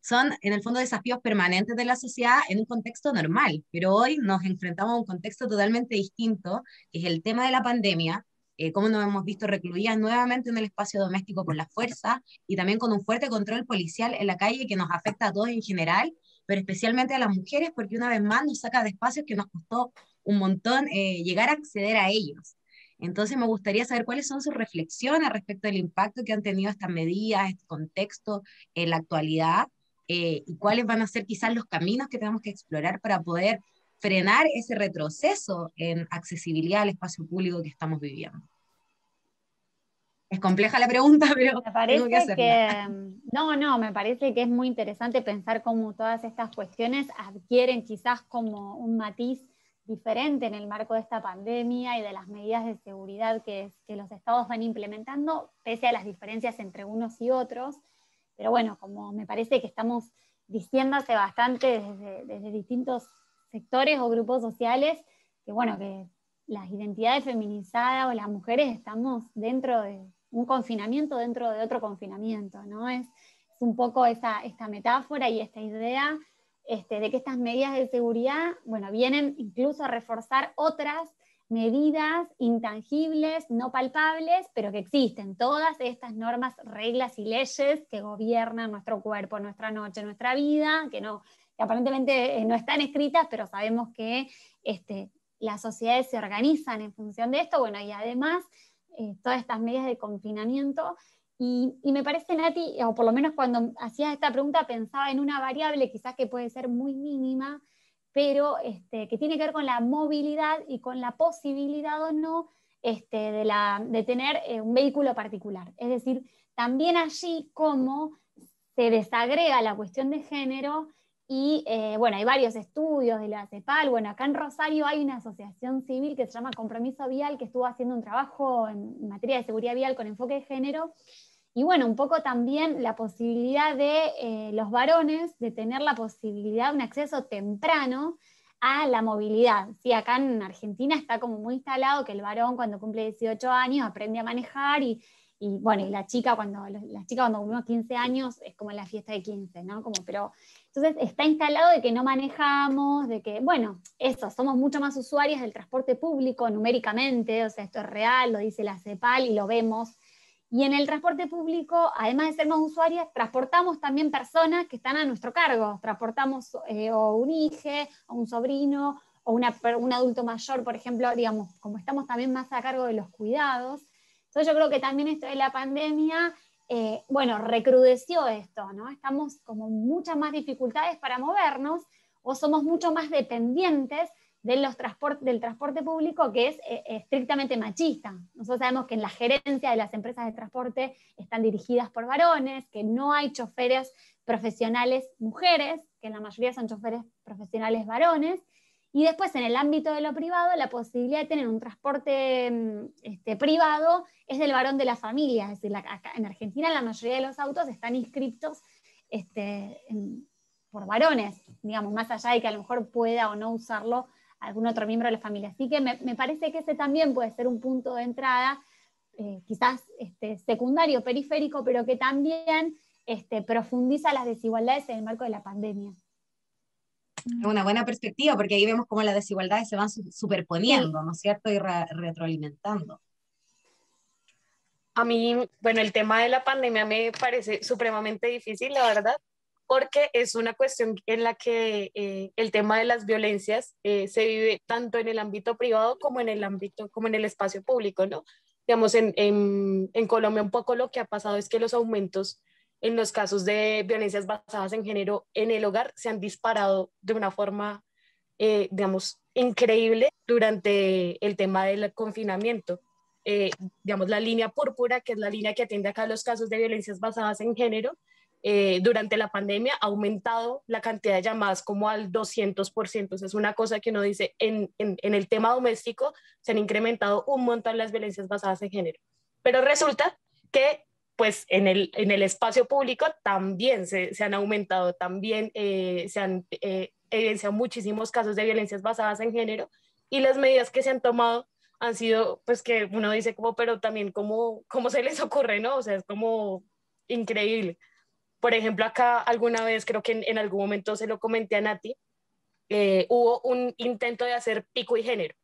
Son, en el fondo, desafíos permanentes de la sociedad en un contexto normal, pero hoy nos enfrentamos a un contexto totalmente distinto, que es el tema de la pandemia, eh, cómo nos hemos visto recluidas nuevamente en el espacio doméstico por la fuerza y también con un fuerte control policial en la calle que nos afecta a todos en general, pero especialmente a las mujeres, porque una vez más nos saca de espacios que nos costó un montón eh, llegar a acceder a ellos. Entonces me gustaría saber cuáles son sus reflexiones respecto del impacto que han tenido estas medidas, este contexto en la actualidad eh, y cuáles van a ser quizás los caminos que tenemos que explorar para poder frenar ese retroceso en accesibilidad al espacio público que estamos viviendo. Es compleja la pregunta, pero me parece que, que, no, no, me parece que es muy interesante pensar cómo todas estas cuestiones adquieren quizás como un matiz diferente en el marco de esta pandemia y de las medidas de seguridad que, que, los estados van implementando, pese a las diferencias entre unos y otros. Pero bueno, como me parece que estamos diciendo hace bastante desde, desde distintos sectores o grupos sociales, que bueno, que las identidades feminizadas o las mujeres estamos dentro de un confinamiento, dentro de otro confinamiento, ¿no? Es, un poco esa, esta metáfora y esta idea este, de que estas medidas de seguridad, bueno, vienen incluso a reforzar otras medidas intangibles, no palpables, pero que existen, todas estas normas, reglas y leyes que gobiernan nuestro cuerpo, nuestra noche, nuestra vida, que, no, aparentemente eh, no están escritas, pero sabemos que este, las sociedades se organizan en función de esto, bueno, y además eh, todas estas medidas de confinamiento y, me parece, Nati, o por lo menos cuando hacías esta pregunta pensaba en una variable quizás que puede ser muy mínima, pero este, que tiene que ver con la movilidad y con la posibilidad o no este, de, la, de, tener eh, un vehículo particular. Es decir, también allí cómo se desagrega la cuestión de género y eh, bueno, hay varios estudios de la CEPAL. Bueno, acá en Rosario hay una asociación civil que se llama Compromiso Vial que estuvo haciendo un trabajo en materia de seguridad vial con enfoque de género y bueno, un poco también la posibilidad de eh, los varones de tener la posibilidad de un acceso temprano a la movilidad. Sí, acá en Argentina está como muy instalado que el varón cuando cumple 18 años aprende a manejar y, bueno, y la chica cuando la chica cuando cumplimos 15 años es como la fiesta de 15, ¿no? Como, pero entonces está instalado de que no manejamos, de que, bueno, eso, somos mucho más usuarias del transporte público numéricamente, o sea, esto es real, lo dice la CEPAL y lo vemos y en el transporte público, además de ser más usuarias, transportamos también personas que están a nuestro cargo. Transportamos eh, o un hijo, o un sobrino, o una, un adulto mayor, por ejemplo, digamos, como estamos también más a cargo de los cuidados. Entonces yo creo que también esto de la pandemia, eh, bueno, recrudeció esto, ¿no? Estamos como muchas más dificultades para movernos o somos mucho más dependientes de los del transporte público que es eh, estrictamente machista. Nosotros sabemos que en la gerencia de las empresas de transporte están dirigidas por varones, que no hay choferes profesionales mujeres, que en la mayoría son choferes profesionales varones, y después en el ámbito de lo privado, la posibilidad de tener un transporte mm, este, privado es del varón de la familia, es decir, en Argentina la mayoría de los autos están inscritos este, por varones, digamos, más allá de que a lo mejor pueda o no usarlo algún otro miembro de la familia. Así que me, parece que ese también puede ser un punto de entrada, eh, quizás este, secundario, periférico, pero que también este, profundiza las desigualdades en el marco de la pandemia. Es una buena perspectiva, porque ahí vemos cómo las desigualdades se van superponiendo, ¿no es cierto? Y retroalimentando. A mí, bueno, el tema de la pandemia me parece supremamente difícil, la verdad, porque es una cuestión en la que eh, el tema de las violencias eh, se vive tanto en el ámbito privado como en el ámbito, como en el espacio público, ¿no? Digamos, en, en, en Colombia un poco lo que ha pasado es que los aumentos en los casos de violencias basadas en género en el hogar se han disparado de una forma, eh, digamos, increíble durante el tema del confinamiento. digamos, la línea púrpura, que es la línea que atiende acá los casos de violencias basadas en género, eh, durante la pandemia ha aumentado la cantidad de llamadas como al 200%. es una cosa que uno dice, en, en, el tema doméstico se han incrementado un montón las violencias basadas en género. Pero resulta que pues en el, en el espacio público también se, han aumentado, también eh, se han eh, evidenciado muchísimos casos de violencias basadas en género y las medidas que se han tomado han sido, pues que uno dice como, pero también cómo, cómo se les ocurre, ¿no? O sea, es como increíble. Por ejemplo, acá alguna vez, creo que en, algún momento se lo comenté a Nati, eh, hubo un intento de hacer pico y género.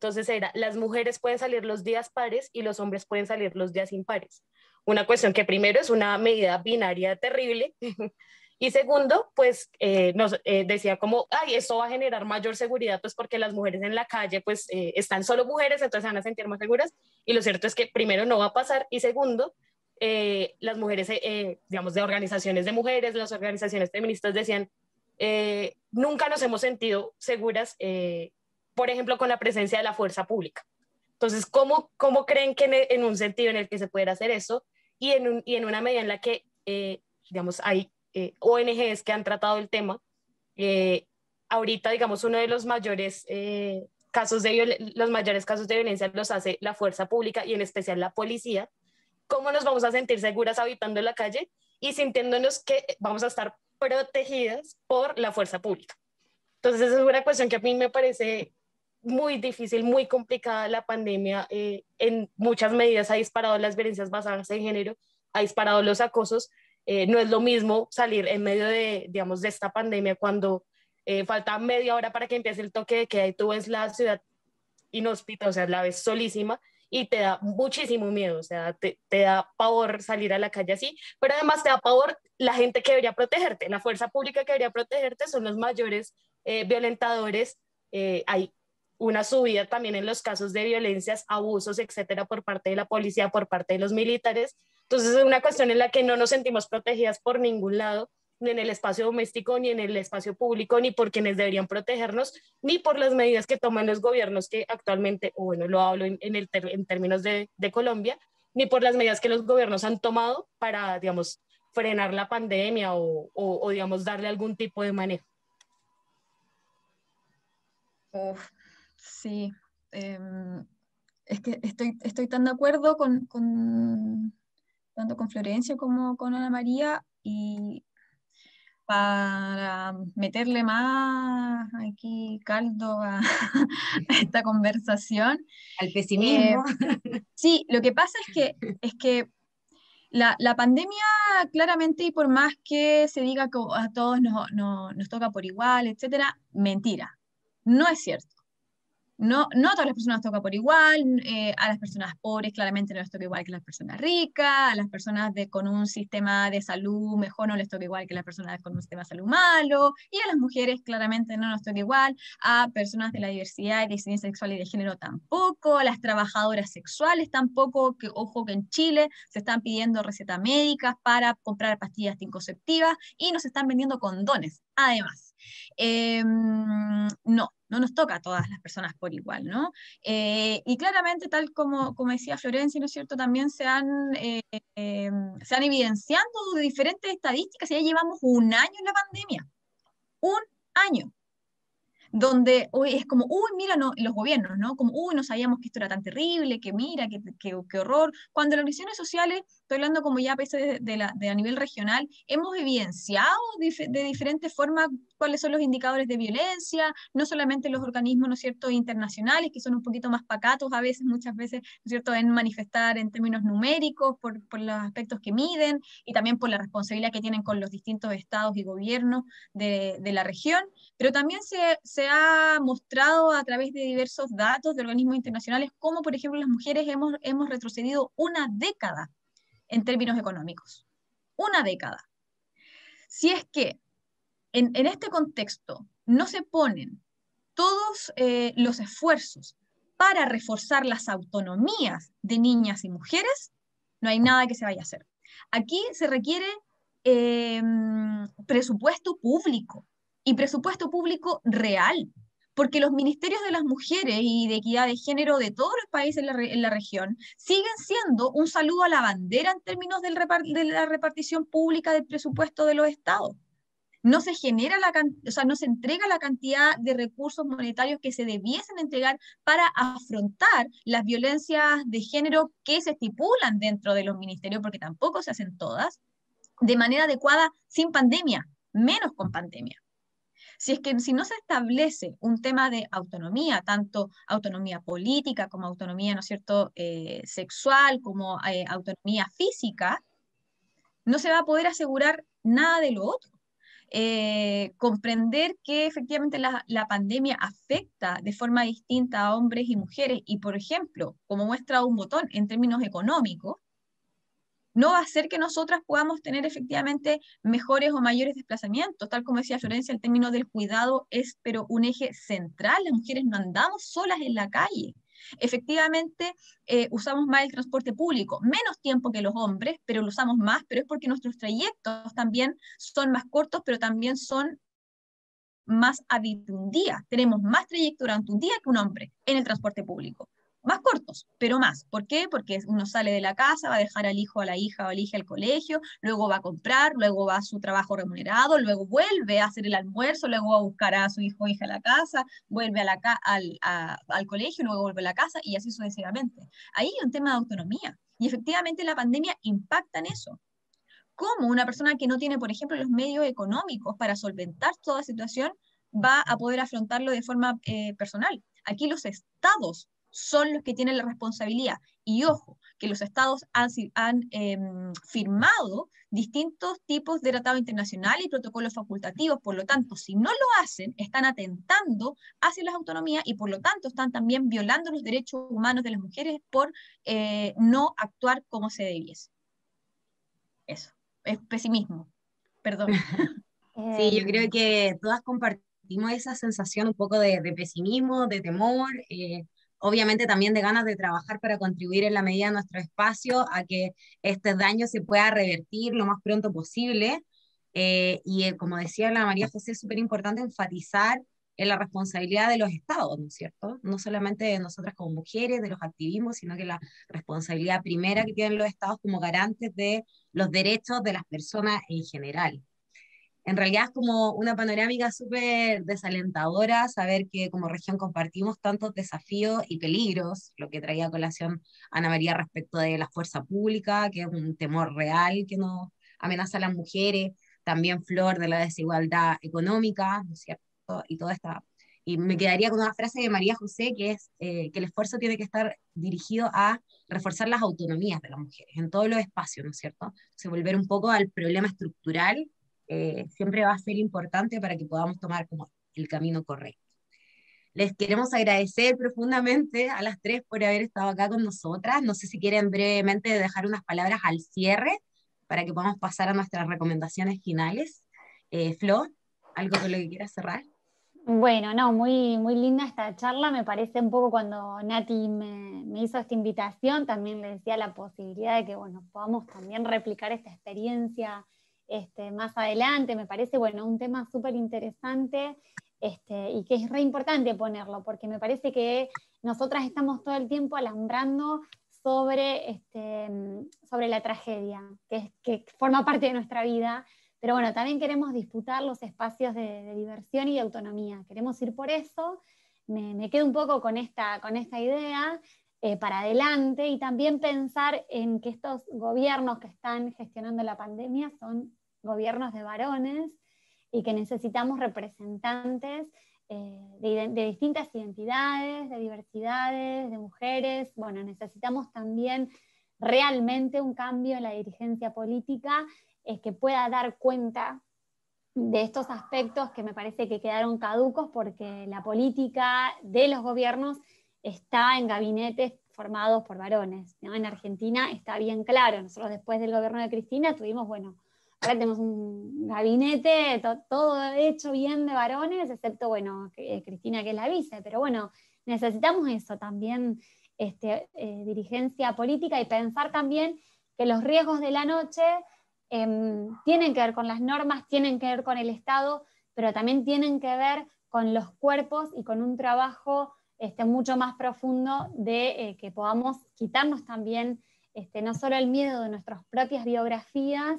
Entonces era, las mujeres pueden salir los días pares y los hombres pueden salir los días impares. Una cuestión que primero es una medida binaria terrible y segundo, pues eh, nos eh, decía como, ay, esto va a generar mayor seguridad, pues porque las mujeres en la calle pues están solo mujeres, entonces van a sentir más seguras. Y lo cierto es que primero no va a pasar y segundo, eh, las mujeres, eh, eh, digamos, de organizaciones de mujeres, las organizaciones feministas decían, nunca nos hemos sentido seguras, por ejemplo, con la presencia de la fuerza pública. Entonces, ¿cómo, cómo creen que en, un sentido en el que se puede hacer eso y en, un, y en una medida en la que, digamos, hay ONGs que han tratado el tema? ahorita, digamos, uno de los mayores casos de los mayores casos de violencia los hace la fuerza pública y en especial la policía, cómo nos vamos a sentir seguras habitando en la calle y sintiéndonos que vamos a estar protegidas por la fuerza pública. Entonces, esa es una cuestión que a mí me parece muy difícil, muy complicada. La pandemia eh, en muchas medidas ha disparado las violencias basadas en género, ha disparado los acosos. Eh, no es lo mismo salir en medio de, digamos, de esta pandemia cuando eh, falta media hora para que empiece el toque de queda y tú ves la ciudad inhóspita, o sea, la ves solísima y te da muchísimo miedo, o sea, te, te, da pavor salir a la calle así, pero además te da pavor la gente que debería protegerte, la fuerza pública que debería protegerte son los mayores eh, violentadores, eh, hay una subida también en los casos de violencias, abusos, etcétera, por parte de la policía, por parte de los militares. Entonces es una cuestión en la que no nos sentimos protegidas por ningún lado ni en el espacio doméstico, ni en el espacio público, ni por quienes deberían protegernos, ni por las medidas que toman los gobiernos que actualmente, o bueno, lo hablo en, el en términos de, de, Colombia, ni por las medidas que los gobiernos han tomado para, digamos, frenar la pandemia o, o, digamos, darle algún tipo de manejo. Sí, em, es que estoy, estoy tan de acuerdo con, con, tanto con Florencia como con Ana María y para meterle más aquí caldo a, esta conversación. Al pesimismo. Eh, sí, lo que pasa es que, es que la, la, pandemia claramente, y por más que se diga que a todos nos, nos toca por igual, etcétera, mentira. No es cierto. No, no a todas las personas toca por igual, eh, a las personas pobres claramente no les toca igual que a las personas ricas, a las personas de, con un sistema de salud mejor no les toca igual que a las personas con un sistema de salud malo, y a las mujeres claramente no nos toca igual, a personas de la diversidad y disidencia sexual y de género tampoco, a las trabajadoras sexuales tampoco, que ojo que en Chile se están pidiendo recetas médicas para comprar pastillas anticonceptivas y nos están vendiendo condones, además. Em, no, no nos toca a todas las personas por igual, ¿no? Eh, y claramente, tal como, como decía Florencia, ¿no es cierto?, también se han, eh, em, se han evidenciado diferentes estadísticas ya llevamos un año en la pandemia. Un año donde hoy es como, uy, mira, no, los gobiernos, ¿no? Como, uy, no sabíamos que esto era tan terrible, que mira, que, que, horror. Cuando las organizaciones sociales, estoy hablando como ya a de, la, de a nivel regional, hemos evidenciado de diferentes formas cuáles son los indicadores de violencia, no solamente los organismos, ¿no es cierto?, internacionales, que son un poquito más pacatos a veces, muchas veces, ¿no es cierto?, en manifestar en términos numéricos por, por los aspectos que miden y también por la responsabilidad que tienen con los distintos estados y gobiernos de, de la región, pero también se, se, ha mostrado a través de diversos datos de organismos internacionales cómo, por ejemplo, las mujeres hemos, hemos retrocedido una década en términos económicos. Una década. Si es que en, este contexto no se ponen todos eh, los esfuerzos para reforzar las autonomías de niñas y mujeres, no hay nada que se vaya a hacer. Aquí se requiere em, presupuesto público y presupuesto público real, porque los ministerios de las mujeres y de equidad de género de todos los países en la, región siguen siendo un saludo a la bandera en términos de la repartición pública del presupuesto de los estados no se genera la o sea, no se entrega la cantidad de recursos monetarios que se debiesen entregar para afrontar las violencias de género que se estipulan dentro de los ministerios, porque tampoco se hacen todas, de manera adecuada sin pandemia, menos con pandemia. Si es que si no se establece un tema de autonomía, tanto autonomía política como autonomía, ¿no cierto?, eh, sexual, como eh, autonomía física, no se va a poder asegurar nada de lo otro. Eh, comprender que efectivamente la, pandemia afecta de forma distinta a hombres y mujeres y, por ejemplo, como muestra un botón en términos económicos, no va a hacer que nosotras podamos tener efectivamente mejores o mayores desplazamientos. Tal como decía Florencia, el término del cuidado es pero un eje central. Las mujeres no andamos solas en la calle. Efectivamente, eh, usamos más el transporte público, menos tiempo que los hombres, pero lo usamos más, pero es porque nuestros trayectos también son más cortos, pero también son más a un día. Tenemos más trayecto durante un día que un hombre en el transporte público más cortos, pero más. ¿Por qué? Porque uno sale de la casa, va a dejar al hijo, a la hija o al hija al colegio, luego va a comprar, luego va a su trabajo remunerado, luego vuelve a hacer el almuerzo, luego va a buscar a su hijo o hija a la casa, vuelve a la al, al colegio, luego vuelve a la casa y así sucesivamente. Ahí hay un tema de autonomía. Y efectivamente la pandemia impacta en eso. ¿Cómo una persona que no tiene, por ejemplo, los medios económicos para solventar toda situación va a poder afrontarlo de forma eh, personal? Aquí los estados son los que tienen la responsabilidad. Y ojo, que los estados han, em, firmado distintos tipos de tratados internacionales y protocolos facultativos, por lo tanto, si no lo hacen, están atentando hacia las autonomías y por lo tanto están también violando los derechos humanos de las mujeres por eh, no actuar como se debiese. Eso, es pesimismo, perdón. Sí, yo creo que todas compartimos esa sensación un poco de, pesimismo, de temor. Eh, obviamente también de ganas de trabajar para contribuir en la medida de nuestro espacio a que este daño se pueda revertir lo más pronto posible. Eh, y eh, como decía la María José, es súper importante enfatizar en la responsabilidad de los estados, ¿no es cierto? No solamente de nosotras como mujeres, de los activismos, sino que la responsabilidad primera que tienen los estados como garantes de los derechos de las personas en general en realidad es como una panorámica súper desalentadora saber que como región compartimos tantos desafíos y peligros, lo que traía a colación Ana María respecto de la fuerza pública, que es un temor real que nos amenaza a las mujeres, también Flor de la desigualdad económica, ¿no es cierto? Y toda esta... Y me quedaría con una frase de María José, que es eh, que el esfuerzo tiene que estar dirigido a reforzar las autonomías de las mujeres en todos los espacios, ¿no es cierto? Se volver un poco al problema estructural eh, siempre va a ser importante para que podamos tomar como el camino correcto. Les queremos agradecer profundamente a las tres por haber estado acá con nosotras. No sé si quieren brevemente dejar unas palabras al cierre para que podamos pasar a nuestras recomendaciones finales. Eh, Flo, ¿algo con lo que quieras cerrar? Bueno, no, muy, muy linda esta charla. Me parece un poco cuando Nati me, me, hizo esta invitación, también le decía la posibilidad de que bueno, podamos también replicar esta experiencia este, más adelante. Me parece bueno, un tema súper interesante este, y que es re importante ponerlo, porque me parece que nosotras estamos todo el tiempo alambrando sobre, este, sobre la tragedia, que, forma parte de nuestra vida pero bueno, también queremos disputar los espacios de, diversión y de autonomía. Queremos ir por eso. Me, quedo un poco con esta, con esta idea eh, para adelante y también pensar en que estos gobiernos que están gestionando la pandemia son gobiernos de varones y que necesitamos representantes eh, de, distintas identidades, de diversidades, de mujeres. Bueno, necesitamos también realmente un cambio en la dirigencia política es que pueda dar cuenta de estos aspectos que me parece que quedaron caducos porque la política de los gobiernos está en gabinetes formados por varones. En Argentina está bien claro, nosotros después del gobierno de Cristina tuvimos, bueno, ahora tenemos un gabinete todo hecho bien de varones, excepto, bueno, eh, Cristina que es la vice, pero bueno, necesitamos eso también, este, eh, dirigencia política y pensar también que los riesgos de la noche Em, tienen que ver con las normas, tienen que ver con el Estado, pero también tienen que ver con los cuerpos y con un trabajo este, mucho más profundo de eh, que podamos quitarnos también este, no solo el miedo de nuestras propias biografías,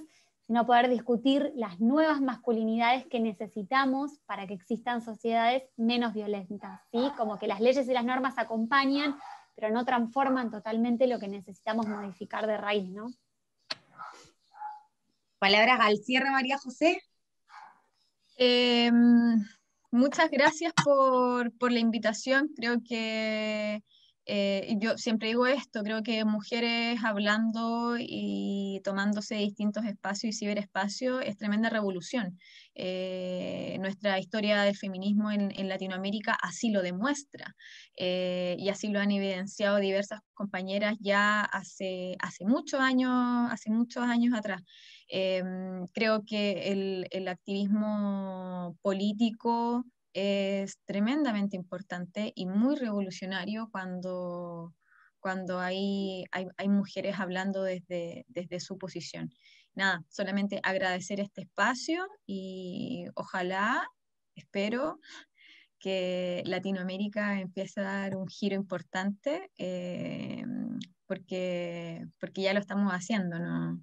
sino poder discutir las nuevas masculinidades que necesitamos para que existan sociedades menos violentas, ¿sí? como que las leyes y las normas acompañan, pero no transforman totalmente lo que necesitamos modificar de raíz. ¿no? Palabras al cierre, María José. Em, muchas gracias por, la invitación. Creo que eh, yo siempre digo esto, creo que mujeres hablando y tomándose distintos espacios y ciberespacios es tremenda revolución. Eh, nuestra historia del feminismo en, Latinoamérica así lo demuestra eh, y así lo han evidenciado diversas compañeras ya hace, hace muchos años, hace muchos años atrás. Em, creo que el, activismo político es tremendamente importante y muy revolucionario cuando, cuando hay, hay, mujeres hablando desde, desde su posición. Nada, solamente agradecer este espacio y ojalá, espero, que Latinoamérica empiece a dar un giro importante, em, porque, porque ya lo estamos haciendo, ¿no?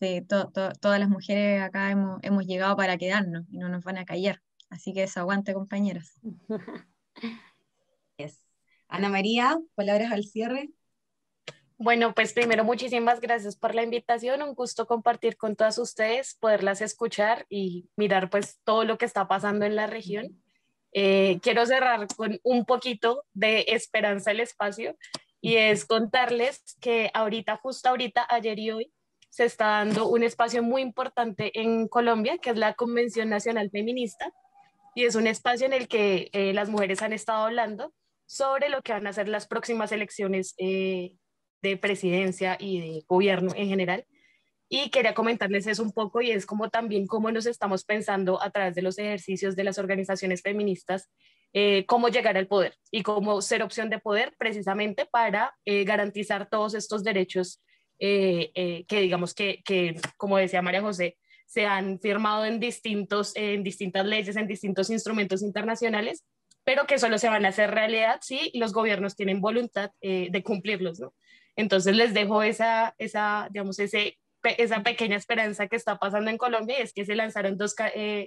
Sí, todas las mujeres acá hemos, hemos, llegado para quedarnos y no nos van a callar. Así que eso, aguante, compañeras. Ana María, palabras al cierre. Bueno, pues primero muchísimas gracias por la invitación, un gusto compartir con todas ustedes, poderlas escuchar y mirar pues todo lo que está pasando en la región. Eh, quiero cerrar con un poquito de esperanza el espacio y es contarles que ahorita, justo ahorita, ayer y hoy, se está dando un espacio muy importante en Colombia, que es la Convención Nacional Feminista, y es un espacio en el que eh, las mujeres han estado hablando sobre lo que van a ser las próximas elecciones eh, de presidencia y de gobierno en general. Y quería comentarles eso un poco y es como también cómo nos estamos pensando a través de los ejercicios de las organizaciones feministas, eh, cómo llegar al poder y cómo ser opción de poder precisamente para garantizar todos estos derechos que digamos que, que, como decía María José, se han firmado en, distintos, en distintas leyes, en distintos instrumentos internacionales, pero que solo se van a hacer realidad si los gobiernos tienen voluntad eh, de cumplirlos, ¿no? Entonces les dejo esa, esa digamos, ese, esa pequeña esperanza que está pasando en Colombia es que se lanzaron dos,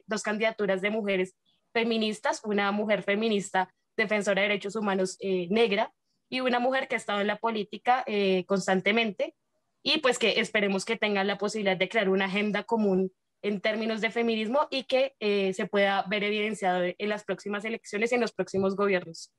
dos candidaturas de mujeres feministas, una mujer feminista defensora de derechos humanos negra y una mujer que ha estado en la política constantemente y pues que esperemos que tengan la posibilidad de crear una agenda común en términos de feminismo y que eh, se pueda ver evidenciado en las próximas elecciones y en los próximos gobiernos.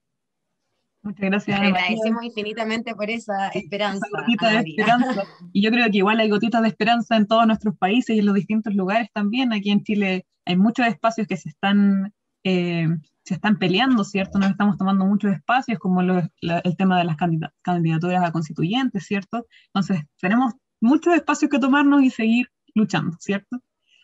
Muchas gracias. agradecemos infinitamente por esa esperanza. de esperanza. Y yo creo que igual hay gotitas de esperanza en todos nuestros países y en los distintos lugares también. Aquí en Chile hay muchos espacios que se están eh, se están peleando, ¿cierto? Nos estamos tomando muchos espacios, como el tema de las candidaturas a constituyentes, ¿cierto? Entonces, tenemos muchos espacios que tomarnos y seguir luchando, ¿cierto?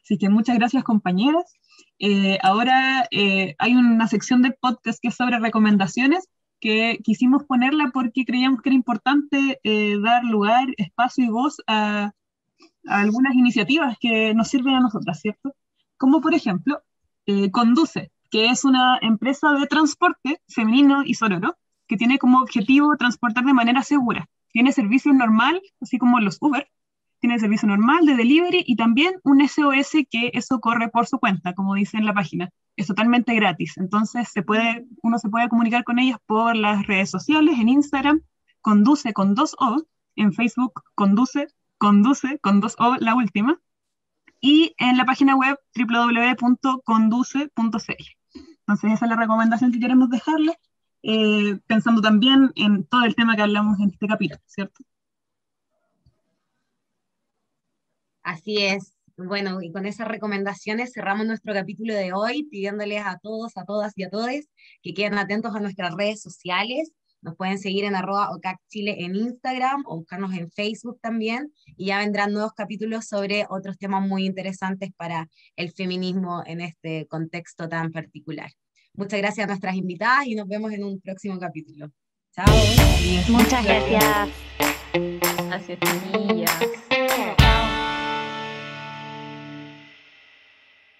Así que muchas gracias, compañeras. Eh, ahora eh, hay una sección del podcast que es sobre recomendaciones que quisimos ponerla porque creíamos que era importante dar lugar, espacio y voz a, a, algunas iniciativas que nos sirven a nosotras, ¿cierto? Como por ejemplo, Conduce, que es una empresa de transporte femenino y sonoro, que tiene como objetivo transportar de manera segura. Tiene servicios normal, así como los Uber, tiene servicio normal de delivery y también un SOS que eso corre por su cuenta, como dice en la página. Es totalmente gratis. Entonces se puede, uno se puede comunicar con ellas por las redes sociales, en Instagram, conduce con dos O, en Facebook, conduce, conduce con dos O, la última, y en la página web www.conduce.cl. Entonces esa es la recomendación que queremos dejarle, eh, pensando también en todo el tema que hablamos en este capítulo, ¿cierto? Así es. Bueno, y con esas recomendaciones cerramos nuestro capítulo de hoy, pidiéndoles a todos, a todas y a todos que queden atentos a nuestras redes sociales. Nos pueden seguir en arroba Chile en Instagram o buscarnos en Facebook también. Y ya vendrán nuevos capítulos sobre otros temas muy interesantes para el feminismo en este contexto tan particular. Muchas gracias a nuestras invitadas y nos vemos en un próximo capítulo. Chao. Muchas gracias. Gracias.